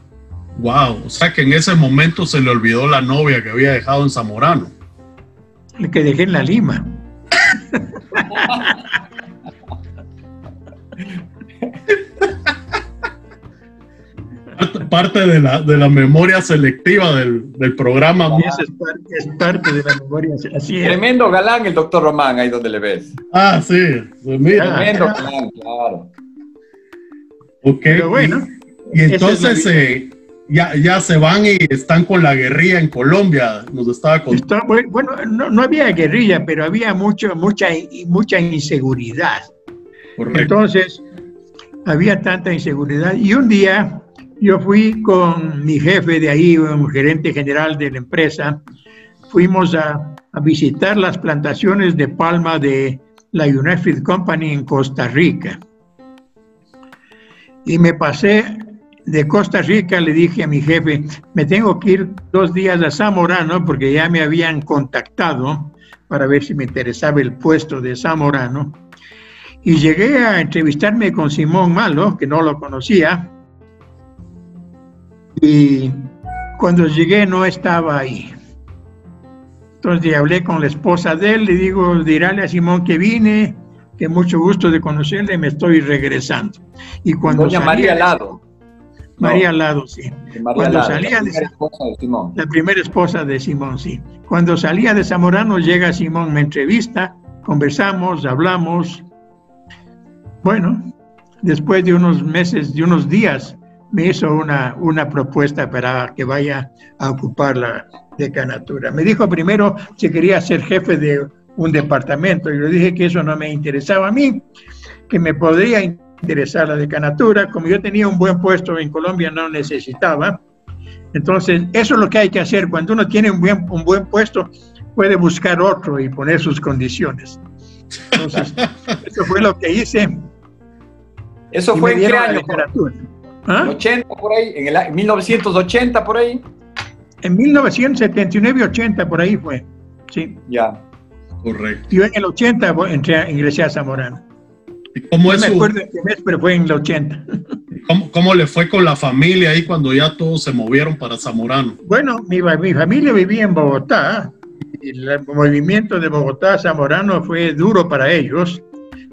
Wow, o sea que en ese momento se le olvidó la novia que había dejado en Zamorano. El que dejé en la Lima. (laughs) (laughs) parte de la, de la memoria selectiva del, del programa. es, parte, de la memoria. Tremendo galán el doctor Román, ahí donde le ves. Ah, sí. Tremendo galán, claro. Ok. Pero bueno. Y, entonces eh, ya, ya se van y están con la guerrilla en Colombia, nos estaba contando. bueno, no, no, había guerrilla, pero había mucho, mucha, mucha inseguridad. Entonces, había tanta inseguridad. Y un día yo fui con mi jefe de ahí, un gerente general de la empresa, fuimos a, visitar las plantaciones de palma de la United Company en Costa Rica. Y me pasé de Costa Rica, le dije a mi jefe, me tengo que ir dos días a Zamorano porque ya me habían contactado para ver si me interesaba el puesto de Zamorano. Y llegué a entrevistarme con Simón Malo, que no lo conocía, y cuando llegué no estaba ahí. Entonces hablé con la esposa de él, le digo, dirale a Simón que vine, que mucho gusto de conocerle, me estoy regresando. Y cuando Doña María Lado. María Lado, sí. cuando salía la primera esposa de Simón. La primera esposa de Simón, sí. Cuando salía de Zamorano, llega Simón, me entrevista, conversamos, hablamos. Bueno, después de unos meses, de unos días, me hizo una, una propuesta para que vaya a ocupar la decanatura. Me dijo primero si quería ser jefe de un departamento y le dije que eso no me interesaba a mí, que me podría interesar la decanatura. Como yo tenía un buen puesto en Colombia, no necesitaba. Entonces, eso es lo que hay que hacer. Cuando uno tiene un buen, un buen puesto, puede buscar otro y poner sus condiciones. Entonces, (laughs) eso fue lo que hice. ¿Eso fue en qué año? ¿Ah? 80 por ahí, en el 1980 por ahí. En 1979 80 por ahí fue. Sí. Ya. Correcto. Yo en el 80 entré, ingresé a Zamorano. ¿Y cómo es no me acuerdo qué mes, pero fue en el 80. ¿Cómo, ¿Cómo, le fue con la familia ahí cuando ya todos se movieron para Zamorano? Bueno, mi, mi familia vivía en Bogotá. Y el movimiento de Bogotá a Zamorano fue duro para ellos,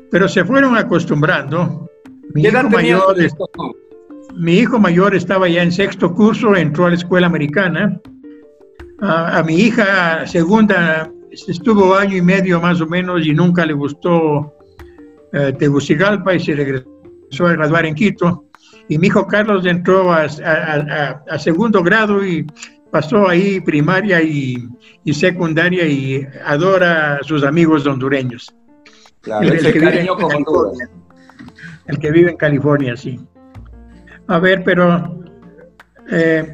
pero se fueron acostumbrando. Mi hijo, mayor, mi hijo mayor estaba ya en sexto curso, entró a la escuela americana. A, a mi hija segunda estuvo año y medio más o menos y nunca le gustó eh, Tegucigalpa y se regresó a graduar en Quito. Y mi hijo Carlos entró a, a, a segundo grado y pasó ahí primaria y, y, secundaria y adora a sus amigos hondureños. Claro, el, el, que vive el, que vive en California, sí. A ver, pero eh,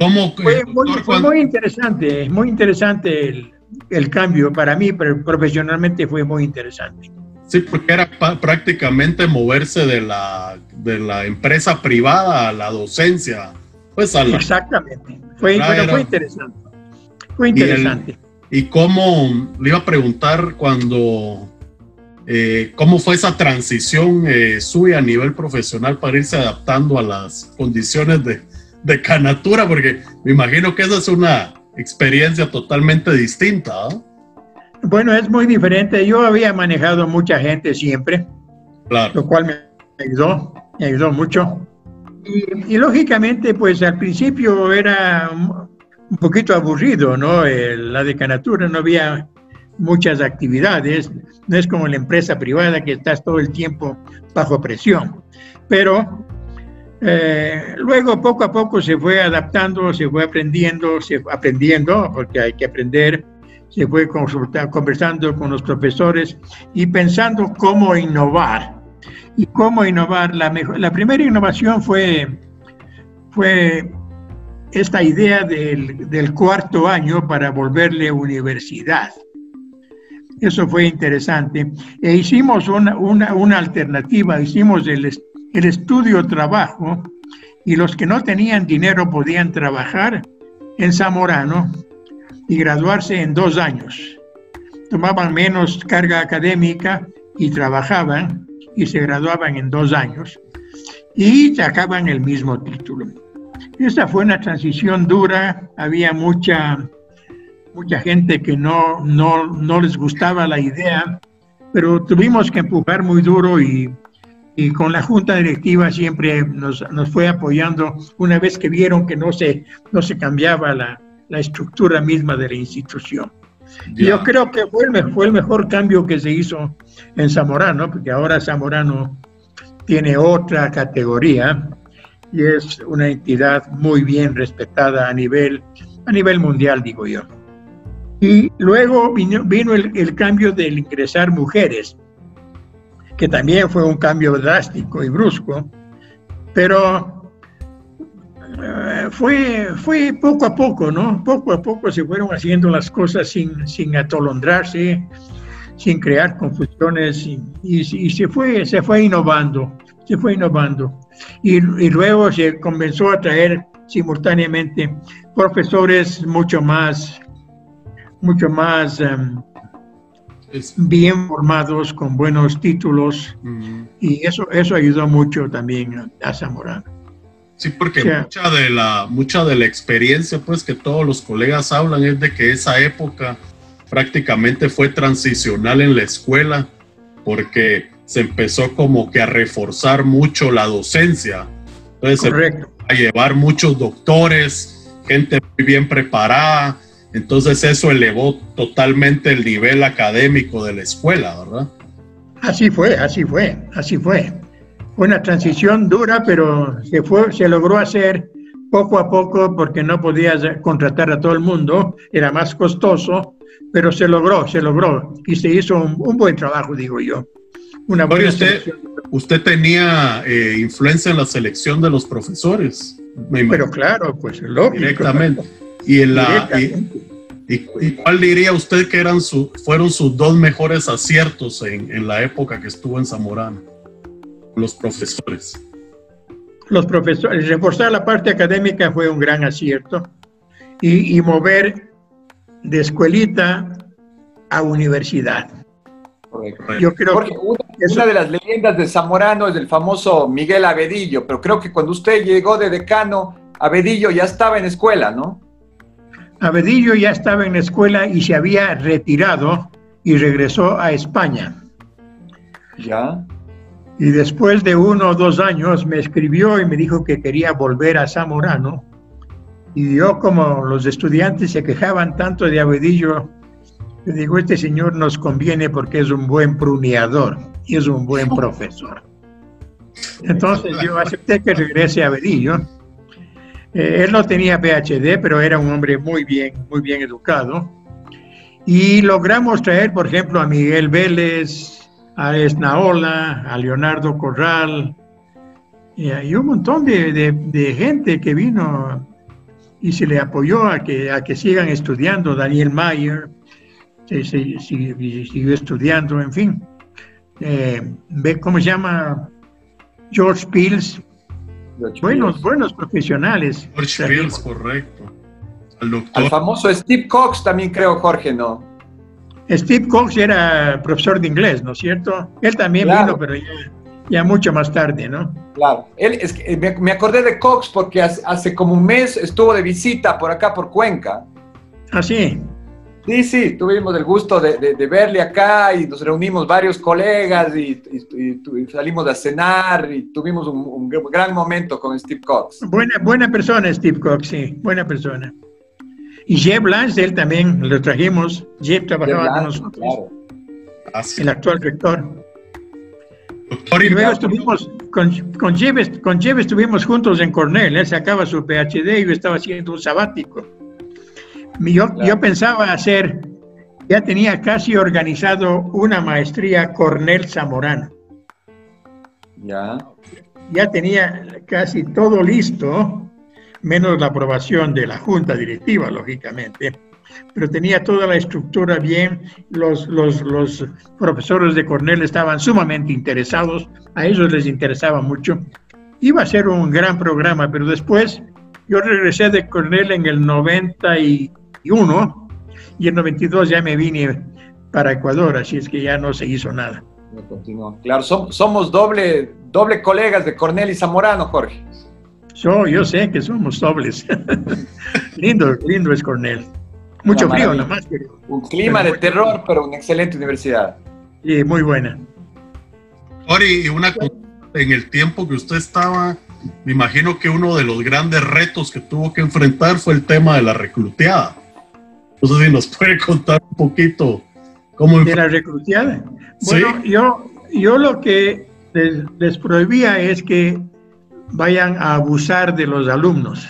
¿Cómo, fue, muy, fue, muy, interesante, muy interesante el, el cambio para mí, pero profesionalmente fue muy interesante. Sí, porque era prácticamente moverse de la, de la empresa privada a la docencia. Pues a la, Exactamente. Fue, bueno, era, fue interesante. Fue interesante. Y, el, y, cómo, le iba a preguntar cuando, eh, cómo fue esa transición eh, suya a nivel profesional para irse adaptando a las condiciones de, de canatura, porque me imagino que esa es una experiencia totalmente distinta. ¿no? Bueno, es muy diferente. Yo había manejado mucha gente siempre, claro. lo cual me ayudó, me ayudó mucho. Y, y, lógicamente, pues al principio era un poquito aburrido, ¿no? El, la decanatura no había muchas actividades, no es como la empresa privada que estás todo el tiempo bajo presión. Pero eh, luego, poco a poco, se fue adaptando, se fue aprendiendo, se fue aprendiendo, porque hay que aprender se fue conversando con los profesores y pensando cómo innovar. Y cómo innovar, la, mejor, la primera innovación fue, fue esta idea del, del, cuarto año para volverle universidad. Eso fue interesante. E hicimos una, una, una alternativa, hicimos el, el estudio-trabajo y los que no tenían dinero podían trabajar en Zamorano y graduarse en dos años. Tomaban menos carga académica y trabajaban y se graduaban en dos años y sacaban el mismo título. Esta fue una transición dura, había mucha, mucha gente que no, no, no les gustaba la idea, pero tuvimos que empujar muy duro y, y con la junta directiva siempre nos, nos, fue apoyando una vez que vieron que no se, no se cambiaba la, la estructura misma de la institución. Yeah. Yo creo que fue el, fue el, mejor cambio que se hizo en Zamorano, porque ahora Zamorano tiene otra categoría y es una entidad muy bien respetada a nivel, a nivel mundial, digo yo. Y luego vino, vino el, el cambio del ingresar mujeres, que también fue un cambio drástico y brusco, pero fue, fue poco a poco, ¿no? Poco a poco se fueron haciendo las cosas sin, sin atolondrarse, sin crear confusiones y, y, y, se, fue, se fue innovando, se fue innovando. Y, y luego se comenzó a traer simultáneamente profesores mucho más, mucho más um, bien formados, con buenos títulos, uh -huh. y eso, eso ayudó mucho también a Zamorano. Sí, porque mucha, de la, mucha de la experiencia pues que todos los colegas hablan es de que esa época prácticamente fue transicional en la escuela porque se empezó como que a reforzar mucho la docencia. Entonces Correcto. a llevar muchos doctores, gente muy bien preparada. Entonces eso elevó totalmente el nivel académico de la escuela, ¿verdad? Así fue, así fue, así fue una transición dura, pero se, fue, se logró hacer poco a poco porque no podías contratar a todo el mundo, era más costoso, pero se logró, se logró y se hizo un, un buen trabajo, digo yo. Una buena usted, usted tenía eh, influencia en la selección de los profesores. pero claro, pues lógico. Directamente. Y en la, y, ¿Y, cuál diría usted que eran su, fueron sus dos mejores aciertos en, en la época que estuvo en Zamorano? Los profesores. Los profesores, reforzar la parte académica fue un gran acierto y, y mover de escuelita a universidad. Yo creo que una, de las leyendas de Zamorano es el famoso Miguel Abedillo, pero creo que cuando usted llegó de decano, Abedillo ya estaba en escuela, ¿no? Abedillo ya estaba en la escuela y se había retirado y regresó a España. Ya. Y después de uno o dos años me escribió y me dijo que quería volver a Zamorano. Y yo, como los estudiantes se quejaban tanto de Abedillo, le digo, este señor nos conviene porque es un buen pruneador y es un buen (laughs) profesor. Entonces yo acepté que regrese a Abedillo. Eh, él no tenía PhD, pero era un hombre muy bien, muy bien educado. Y logramos traer, por ejemplo, a Miguel Vélez, a Esnaola, a Leonardo Corral, y, un montón de, gente que vino y se le apoyó a que, a que sigan estudiando, Daniel Mayer, siguió estudiando, en fin. Eh, cómo se llama George Pills. Buenos, buenos profesionales. George correcto. Al, famoso Steve Cox también creo, Jorge, ¿no? Steve Cox era profesor de inglés, ¿no es cierto? Él también vino, pero ya, mucho más tarde, ¿no? Claro. Él, es que me, acordé de Cox porque hace, hace, como un mes estuvo de visita por acá, por Cuenca. Ah, sí. Sí, sí, tuvimos el gusto de, verle acá y nos reunimos varios colegas y, salimos a cenar y tuvimos un, gran momento con Steve Cox. Buena, buena persona Steve Cox, sí, buena persona. Y Jeb Lance, él también lo trajimos. Jeb trabajaba con nosotros. Ah, el actual rector. y luego estuvimos con, con, Jeb, con Jeb estuvimos juntos en Cornell. Él sacaba su PhD y yo estaba haciendo un sabático. Yo, claro. yo pensaba hacer, ya tenía casi organizado una maestría Cornel Zamorano. Ya. Ya tenía casi todo listo, menos la aprobación de la junta directiva, lógicamente, pero tenía toda la estructura bien, los, los, los profesores de Cornell estaban sumamente interesados, a ellos les interesaba mucho. Iba a ser un gran programa, pero después yo regresé de Cornell en el 94 91 y en 92 ya me vine para Ecuador, así es que ya no se hizo nada. Continuó. Claro, somos doble, doble colegas de Cornel y Zamorano, Jorge. So, yo sé que somos dobles. (laughs) lindo, lindo es Cornel. Mucho frío, nada más. Pero, un clima pero de terror, pero una excelente universidad. Sí, muy buena. Ori, una en el tiempo que usted estaba, me imagino que uno de los grandes retos que tuvo que enfrentar fue el tema de la recluteada. No sé si nos puede contar un poquito cómo... De la recruteada. Bueno, yo, yo lo que les, prohibía es que vayan a abusar de los alumnos.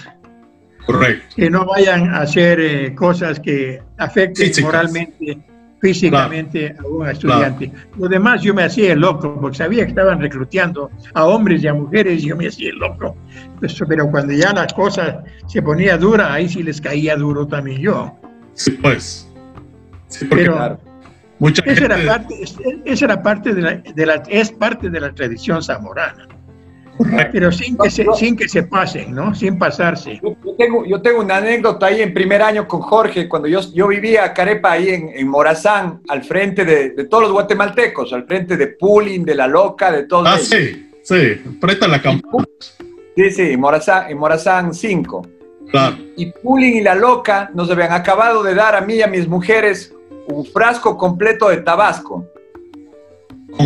Correcto. Que no vayan a hacer eh, cosas que afecten moralmente, físicamente a un estudiante. Lo demás yo me hacía el loco, porque sabía que estaban reclutando a hombres y a mujeres y yo me hacía el loco. Pues, pero cuando ya la cosa se ponía dura, ahí sí les caía duro también yo. Sí, pues. Pero mucha esa, era parte, esa era parte de la, de la, es parte de la tradición zamorana. Pero sin que, se, sin que se pasen, ¿no? Sin pasarse. Yo, tengo, yo tengo una anécdota ahí en primer año con Jorge, cuando yo, yo vivía Carepa ahí en, en Morazán, al frente de, de, todos los guatemaltecos, al frente de Pulling, de La Loca, de todos. Ah, sí, sí, presta la campana. Sí, sí, en Morazán, en Morazán 5. Y Pulling y la loca nos habían acabado de dar a mí y a mis mujeres un frasco completo de tabasco.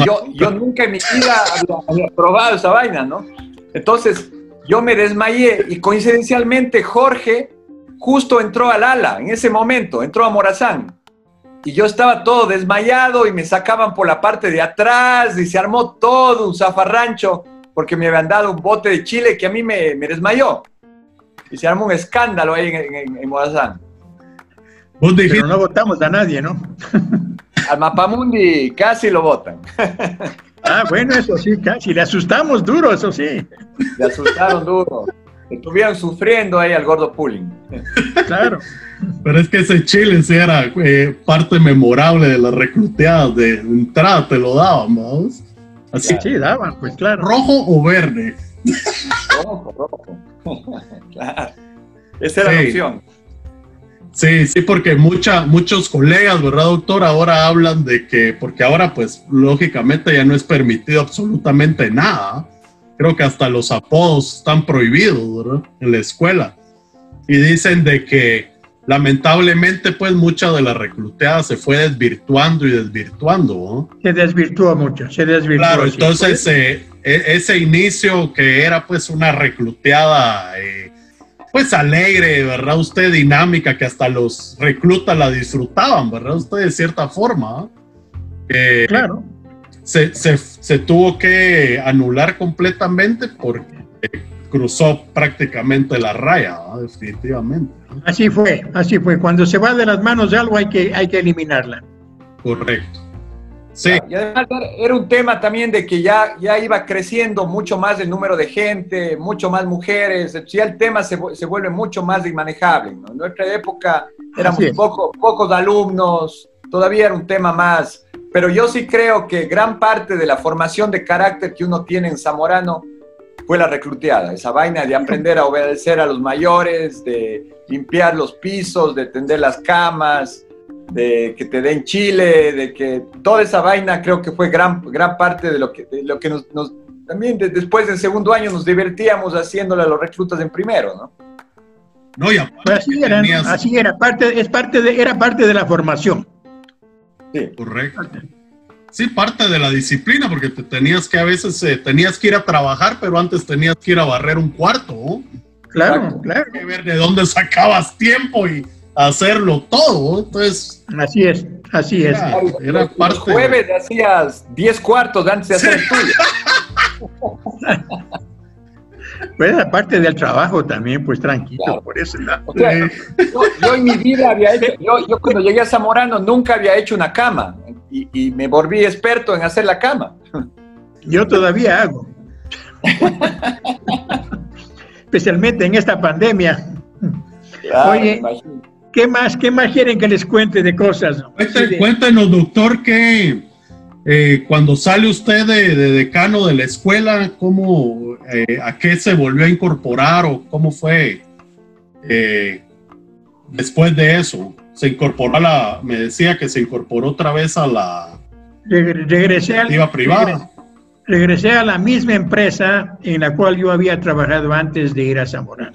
Yo, yo nunca en mi vida había, probado esa vaina, ¿no? Entonces, yo me desmayé y coincidencialmente Jorge justo entró al ala en ese momento, entró a Morazán. Y yo estaba todo desmayado y me sacaban por la parte de atrás y se armó todo un zafarrancho porque me habían dado un bote de chile que a mí me, me desmayó y se arma un escándalo ahí en, en, en Morazán. Pero no votamos a nadie, ¿no? Al Mapamundi casi lo votan. Ah, bueno, eso sí, casi. Le asustamos duro, eso sí. Le asustaron duro. Estuvieron sufriendo ahí al gordo pooling. Claro. Pero es que ese chile sí era eh, parte memorable de las recluteadas de entrada, te lo daban, vamos. Así. Sí, daban, pues claro. ¿Rojo o verde? Rojo, rojo. (laughs) claro. Esa era la opción. Sí, sí, porque mucha, muchos colegas, ¿verdad, doctor? Ahora hablan de que, porque ahora pues lógicamente ya no es permitido absolutamente nada. Creo que hasta los apodos están prohibidos, ¿verdad? En la escuela. Y dicen de que lamentablemente pues mucha de la recluteada se fue desvirtuando y desvirtuando. ¿no? Se desvirtuó mucho, se desvirtuó. Claro, entonces eh, e, ese inicio que era pues una recluteada... Eh, pues alegre, ¿verdad? Usted dinámica, que hasta los reclutas la disfrutaban, ¿verdad? Usted de cierta forma. claro. Se, se, tuvo que anular completamente porque cruzó prácticamente la raya, definitivamente. Así fue, así fue. Cuando se va de las manos de algo hay que, hay que eliminarla. Correcto. Sí. Y además era un tema también de que ya, ya iba creciendo mucho más el número de gente, mucho más mujeres, ya el tema se, se vuelve mucho más inmanejable. En nuestra época éramos poco, pocos alumnos, todavía era un tema más, pero yo sí creo que gran parte de la formación de carácter que uno tiene en Zamorano fue la recluteada, esa vaina de aprender a obedecer a los mayores, de limpiar los pisos, de tender las camas, de que te den chile, de que toda esa vaina creo que fue gran, gran parte de lo que, lo que nos, también después del segundo año nos divertíamos haciéndole a los reclutas en primero, ¿no? No, ya. así, era, así era, parte, es parte de, era parte de la formación. Sí. Correcto. Sí, parte de la disciplina, porque te tenías que a veces, eh, tenías que ir a trabajar, pero antes tenías que ir a barrer un cuarto. Claro, claro. Que ver de dónde sacabas tiempo y hacerlo todo. Entonces. Así es, así es. Era, parte jueves hacías 10 cuartos antes de hacer el tuyo. (laughs) Pues aparte del trabajo también, pues tranquilo, por eso. yo, en mi vida había hecho, yo, yo, cuando llegué a Zamorano nunca había hecho una cama y, y me volví experto en hacer la cama. (laughs) Yo todavía hago. (laughs) Especialmente en esta pandemia. Oye, ¿Qué más, ¿Qué más quieren que les cuente de cosas? Cuéntenos, doctor, que eh, cuando sale usted de, decano de la escuela, ¿cómo, eh, ¿a qué se volvió a incorporar o cómo fue eh, después de eso? Se incorporó a la, me decía que se incorporó otra vez a la regresé a, privada. Regresé, a la misma empresa en la cual yo había trabajado antes de ir a Zamora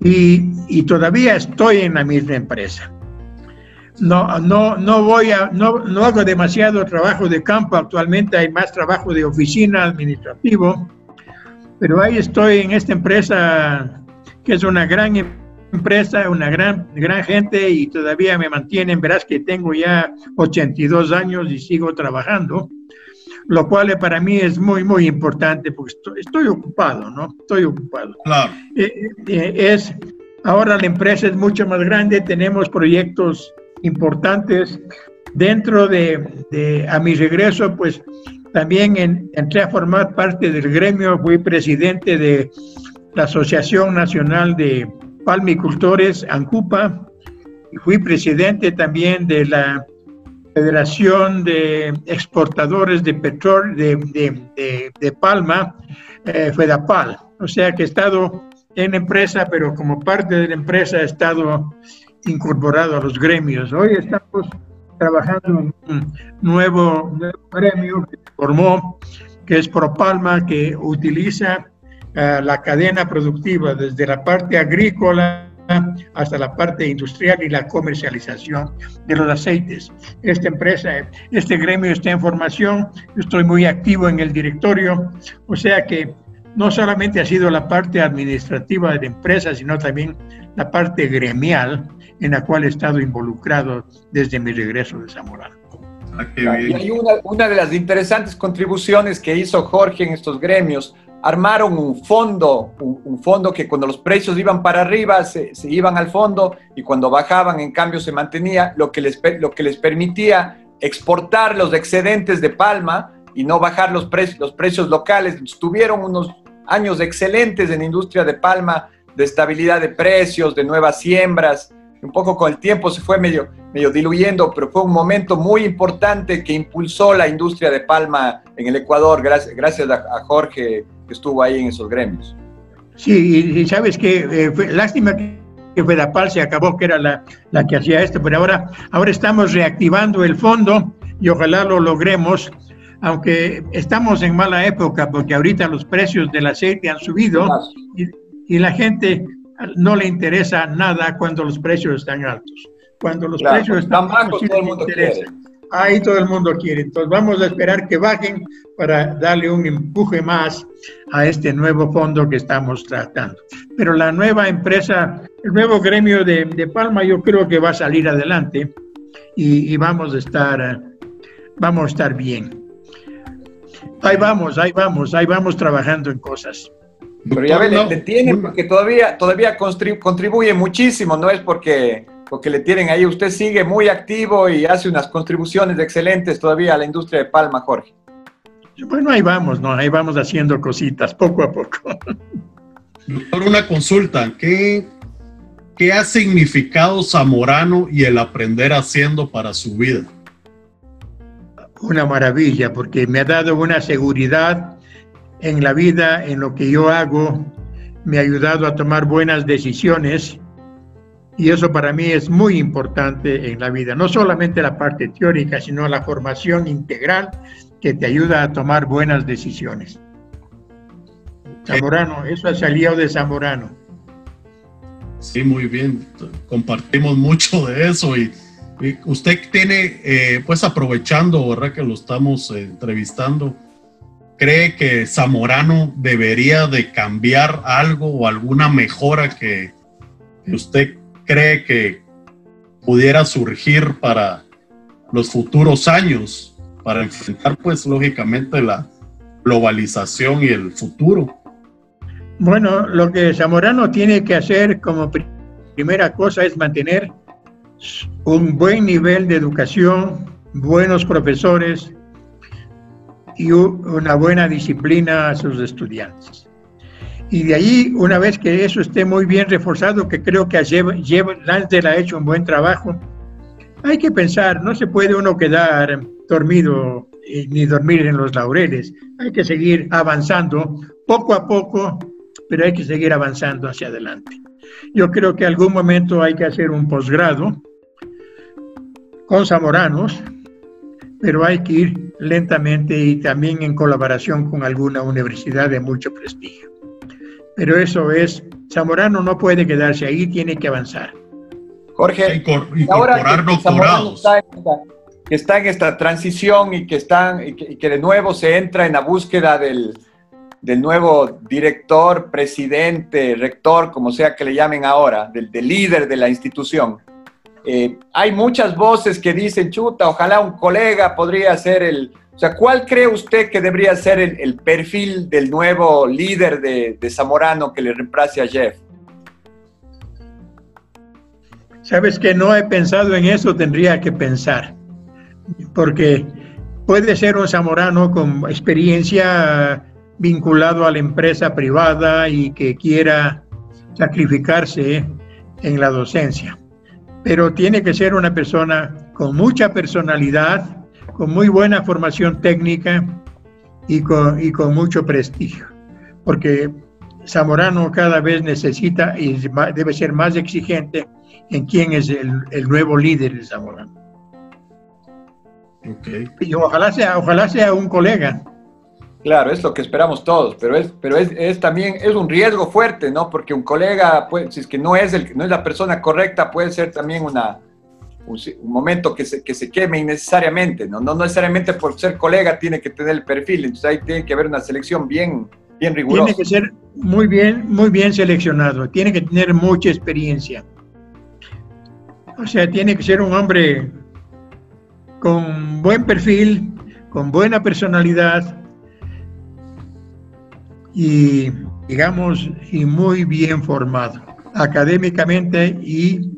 y, todavía estoy en la misma empresa. No, no, no voy a, no, no hago demasiado trabajo de campo actualmente, hay más trabajo de oficina administrativo, pero ahí estoy en esta empresa que es una gran empresa, una gran, gran gente y todavía me mantienen, verás que tengo ya 82 años y sigo trabajando lo cual para mí es muy, muy importante porque estoy, ocupado, ¿no? Estoy ocupado. Claro. Eh, eh, es, ahora la empresa es mucho más grande, tenemos proyectos importantes. Dentro de, a mi regreso, pues también entré a formar parte del gremio, fui presidente de la Asociación Nacional de Palmicultores, ANCUPA, y fui presidente también de la Federación de Exportadores de Petróleo de, de, Palma, eh, FEDAPAL. O sea que he estado en empresa, pero como parte de la empresa he estado incorporado a los gremios. Hoy estamos trabajando en un nuevo, gremio que se formó, que es ProPalma, que utiliza eh, la cadena productiva desde la parte agrícola hasta la parte industrial y la comercialización de los aceites. Esta empresa, este gremio está en formación, yo estoy muy activo en el directorio, o sea que no solamente ha sido la parte administrativa de la empresa, sino también la parte gremial en la cual he estado involucrado desde mi regreso de Zamora. Ah, y hay una, una de las interesantes contribuciones que hizo Jorge en estos gremios armaron un fondo, un, fondo que cuando los precios iban para arriba se, iban al fondo y cuando bajaban en cambio se mantenía, lo que, les, lo que les permitía exportar los excedentes de palma y no bajar los, precios los precios locales. Tuvieron unos años excelentes en industria de palma, de estabilidad de precios, de nuevas siembras. Un poco con el tiempo se fue medio, medio diluyendo, pero fue un momento muy importante que impulsó la industria de palma en el Ecuador, gracias, gracias a, Jorge que estuvo ahí en esos gremios. Sí, y, sabes que eh, fue, lástima que Fedapal se acabó, que era la, la, que hacía esto, pero ahora, ahora estamos reactivando el fondo y ojalá lo logremos aunque estamos en mala época porque ahorita los precios del aceite han subido y, la gente no le interesa nada cuando los precios están altos. Cuando los precios están bajos, todo el mundo quiere. Ahí todo el mundo quiere. Entonces vamos a esperar que bajen para darle un empuje más a este nuevo fondo que estamos tratando. Pero la nueva empresa, el nuevo gremio de, Palma, yo creo que va a salir adelante y, y vamos a estar, vamos a estar bien. Ahí vamos, ahí vamos, ahí vamos trabajando en cosas. Pero ya ven, le, tienen porque todavía, todavía contribuye muchísimo, no es porque, porque le tienen ahí. Usted sigue muy activo y hace unas contribuciones excelentes todavía a la industria de Palma, Jorge. Bueno, ahí vamos, ¿no? Ahí vamos haciendo cositas, poco a poco. Doctor, una consulta. ¿Qué, ¿Qué ha significado Zamorano y el aprender haciendo para su vida? una maravilla porque me ha dado una seguridad en la vida, en lo que yo hago, me ha ayudado a tomar buenas decisiones y eso para mí es muy importante en la vida, no solamente la parte teórica, sino la formación integral que te ayuda a tomar buenas decisiones. Zamorano, eso ha salido de Zamorano. Sí, muy bien, compartimos mucho de eso y Usted tiene, eh, pues aprovechando, ¿verdad? Que lo estamos eh, entrevistando, ¿cree que Zamorano debería de cambiar algo o alguna mejora que, usted cree que pudiera surgir para los futuros años, para enfrentar, pues, lógicamente la globalización y el futuro? Bueno, lo que Zamorano tiene que hacer como primera cosa es mantener un buen nivel de educación, buenos profesores y una buena disciplina a sus estudiantes. Y de ahí, una vez que eso esté muy bien reforzado, que creo que Lansdale ha hecho un buen trabajo, hay que pensar, no se puede uno quedar dormido ni dormir en los laureles, hay que seguir avanzando poco a poco, pero hay que seguir avanzando hacia adelante. Yo creo que algún momento hay que hacer un posgrado con zamoranos, pero hay que ir lentamente y también en colaboración con alguna universidad de mucho prestigio. Pero eso es, Zamorano no puede quedarse ahí, tiene que avanzar. Jorge, incorporar doctorados. Está, que está en esta transición y que, están, y que, de nuevo se entra en la búsqueda del, del nuevo director, presidente, rector, como sea que le llamen ahora, del, del líder de la institución. Eh, hay muchas voces que dicen, chuta, ojalá un colega podría ser el... O sea, ¿cuál cree usted que debería ser el, perfil del nuevo líder de, Zamorano que le reemplace a Jeff? Sabes que no he pensado en eso, tendría que pensar, porque puede ser un zamorano con experiencia vinculado a la empresa privada y que quiera sacrificarse en la docencia pero tiene que ser una persona con mucha personalidad, con muy buena formación técnica y con, y con mucho prestigio, porque Zamorano cada vez necesita y debe ser más exigente en quién es el, el nuevo líder de Zamorano. Okay. Y ojalá sea, ojalá sea un colega. Claro, es lo que esperamos todos, pero es, pero es, es, también es un riesgo fuerte, ¿no? Porque un colega, pues, si es que no es, el, no es la persona correcta, puede ser también una, un, momento que se, que se queme innecesariamente, ¿no? ¿no? necesariamente por ser colega tiene que tener el perfil, entonces ahí tiene que haber una selección bien, bien rigurosa. Tiene que ser muy bien, muy bien seleccionado, tiene que tener mucha experiencia. O sea, tiene que ser un hombre con buen perfil, con buena personalidad, y, digamos, y muy bien formado, académicamente y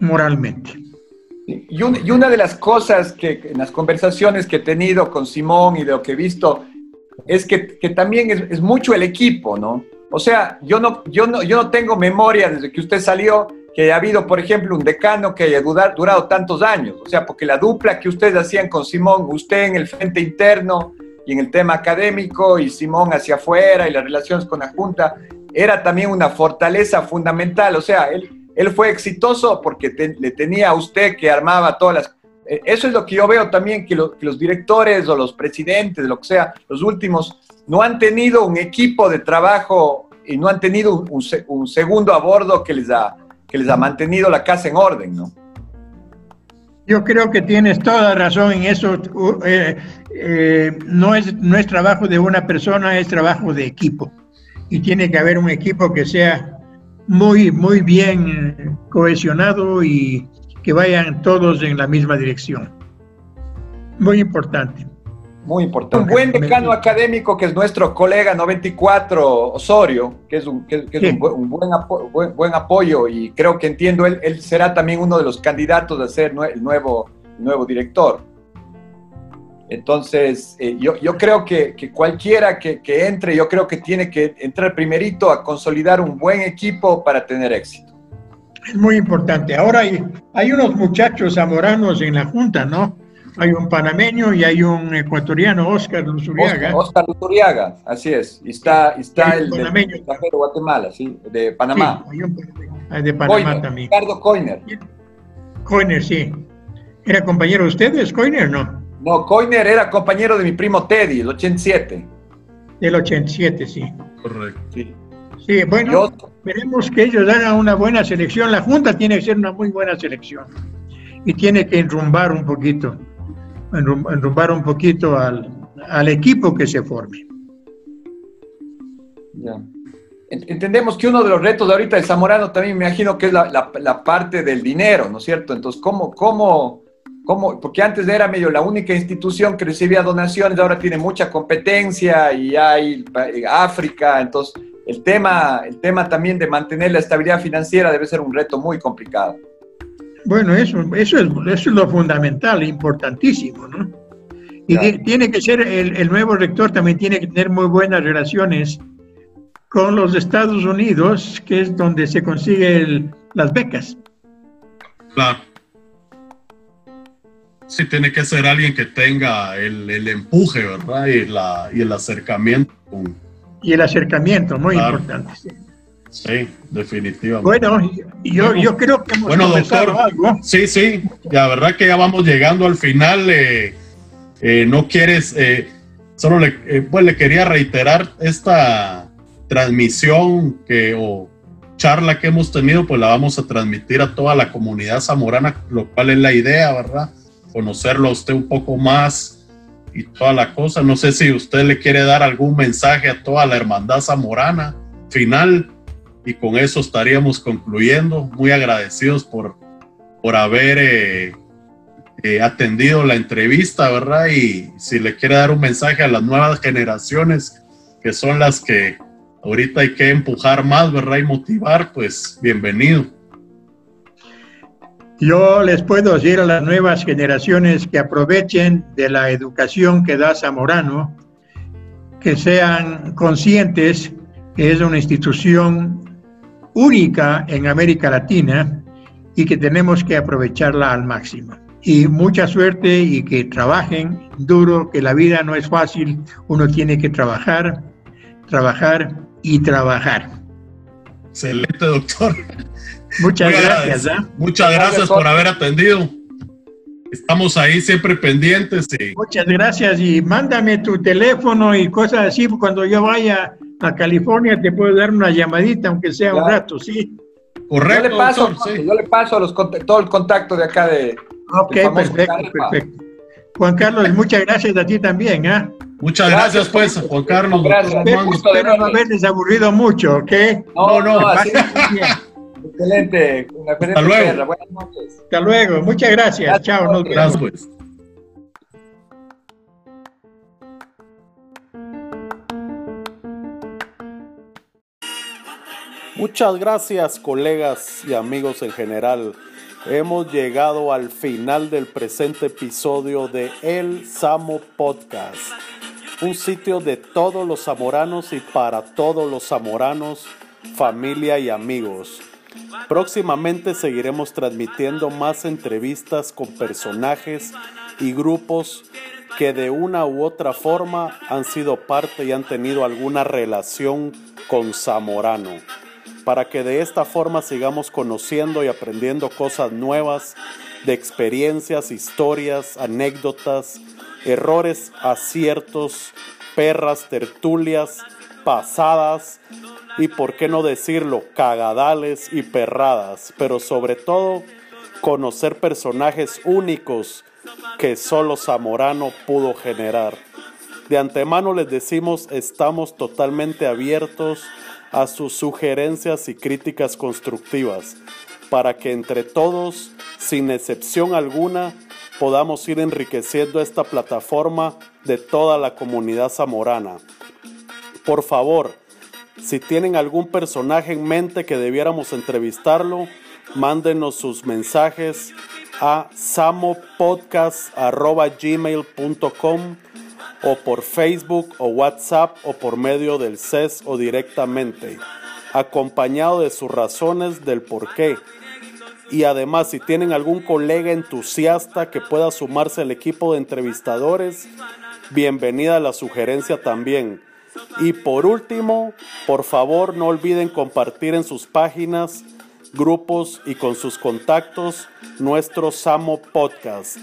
moralmente. Y, una de las cosas que en las conversaciones que he tenido con Simón y de lo que he visto, es que, también es, mucho el equipo, ¿no? O sea, yo no, yo, no, yo no tengo memoria desde que usted salió que haya habido, por ejemplo, un decano que haya durado tantos años. O sea, porque la dupla que ustedes hacían con Simón, usted en el frente interno y en el tema académico y Simón hacia afuera y las relaciones con la Junta, era también una fortaleza fundamental. O sea, él, él fue exitoso porque le tenía a usted que armaba todas las... Eh, eso es lo que yo veo también, que, los directores o los presidentes, lo que sea, los últimos, no han tenido un equipo de trabajo y no han tenido un, segundo a bordo que les, ha, que les ha mantenido la casa en orden, ¿no? Yo creo que tienes toda razón en eso. Eh, eh, no, es, no es trabajo de una persona, es trabajo de equipo. Y tiene que haber un equipo que sea muy, muy bien cohesionado y que vayan todos en la misma dirección. Muy importante. Muy importante. Un buen decano académico que es nuestro colega 94 Osorio, que es un, un, buen, buen, apoyo y creo que entiendo, él, él será también uno de los candidatos a ser el nuevo, nuevo director. Entonces, eh, yo, yo, creo que, que cualquiera que, que, entre, yo creo que tiene que entrar primerito a consolidar un buen equipo para tener éxito. Es muy importante. Ahora hay, hay unos muchachos zamoranos en la Junta, ¿no? Hay un panameño y hay un ecuatoriano, Oscar Luzuriaga. Oscar, Luzuriaga, así es. Y está, está el, panameño. de Guatemala, sí, de Panamá. Sí, hay de Panamá también. Ricardo Coiner. Coiner, sí. ¿Era compañero de ustedes, Coiner, no? No, Coiner era compañero de mi primo Teddy, el 87. El 87, sí. Correcto. Sí, bueno, veremos que ellos hagan una buena selección. La Junta tiene que ser una muy buena selección y tiene que enrumbar un poquito, enrumbar un poquito al, al equipo que se forme. Ya. Entendemos que uno de los retos de ahorita del Zamorano también me imagino que es la, la, parte del dinero, ¿no es cierto? Entonces, ¿cómo, cómo, ¿Cómo? Porque antes era medio la única institución que recibía donaciones, ahora tiene mucha competencia y hay África, entonces el tema, el tema también de mantener la estabilidad financiera debe ser un reto muy complicado. Bueno, eso, eso, es, eso es lo fundamental, importantísimo, ¿no? Y tiene que ser, el, el, nuevo rector también tiene que tener muy buenas relaciones con los Estados Unidos, que es donde se consiguen las becas. Claro. Sí, tiene que ser alguien que tenga el, el empuje, ¿verdad? Y, la, y el acercamiento. Y el acercamiento, muy importante. Sí. Definitivamente. Bueno, yo, yo creo que hemos bueno, doctor, algo. Sí, sí, la verdad que ya vamos llegando al final. Eh, eh, no quieres, eh, solo le, pues le quería reiterar esta transmisión que, o charla que hemos tenido, pues la vamos a transmitir a toda la comunidad zamorana, lo cual es la idea, ¿verdad? conocerlo a usted un poco más y toda la cosa. No sé si usted le quiere dar algún mensaje a toda la hermandad zamorana final y con eso estaríamos concluyendo. Muy agradecidos por, por haber eh, eh, atendido la entrevista, ¿verdad? Y si le quiere dar un mensaje a las nuevas generaciones, que son las que ahorita hay que empujar más, ¿verdad? Y motivar, pues bienvenido. Yo les puedo decir a las nuevas generaciones que aprovechen de la educación que da Zamorano, que sean conscientes que es una institución única en América Latina y que tenemos que aprovecharla al máximo. Y mucha suerte y que trabajen duro, que la vida no es fácil, uno tiene que trabajar, trabajar y trabajar. Excelente, doctor. Muchas gracias. ¿eh? Muchas gracias por haber atendido. Estamos ahí siempre pendientes. Muchas gracias y mándame tu teléfono y cosas así. Cuando yo vaya a California te puedo dar una llamadita, aunque sea un rato, ¿sí? Correcto. Yo le paso, yo le paso los, todo el contacto de acá de. Ok, perfecto, perfecto. Juan Carlos, muchas gracias a ti también, ¿ah? Muchas gracias, pues, Juan Carlos. Gracias. Espero no haberles aburrido mucho, ¿ok? No, no, no así (laughs) Excelente. Hasta luego. Buenas noches. Hasta luego. Muchas gracias. Chao. Nos vemos. Pues. Muchas gracias colegas y amigos en general. Hemos llegado al final del presente episodio de El Samo Podcast. un sitio de todos los zamoranos y para todos los zamoranos, familia y amigos. Próximamente seguiremos transmitiendo más entrevistas con personajes y grupos que de una u otra forma han sido parte y han tenido alguna relación con Zamorano, para que de esta forma sigamos conociendo y aprendiendo cosas nuevas, de experiencias, historias, anécdotas, errores, aciertos, perras, tertulias, pasadas y, por qué no decirlo, cagadales y perradas, pero sobre todo conocer personajes únicos que solo Zamorano pudo generar. De antemano les decimos, estamos totalmente abiertos a sus sugerencias y críticas constructivas, para que entre todos, sin excepción alguna, podamos ir enriqueciendo esta plataforma de toda la comunidad zamorana. Por favor, si tienen algún personaje en mente que debiéramos entrevistarlo, mándenos sus mensajes a samopodcast.gmail.com o por Facebook o WhatsApp o por medio del CES o directamente, acompañado de sus razones del por qué. Y además, si tienen algún colega entusiasta que pueda sumarse al equipo de entrevistadores, bienvenida a la sugerencia también. Y por último, por favor no olviden compartir en sus páginas, grupos y con sus contactos nuestro Samo Podcast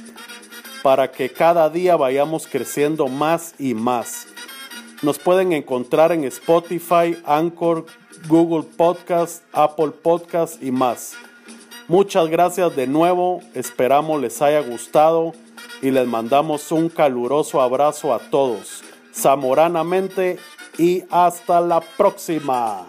para que cada día vayamos creciendo más y más. Nos pueden encontrar en Spotify, Anchor, Google Podcast, Apple Podcast y más. Muchas gracias de nuevo, esperamos les haya gustado y les mandamos un caluroso abrazo a todos, zamoranamente y hasta la próxima.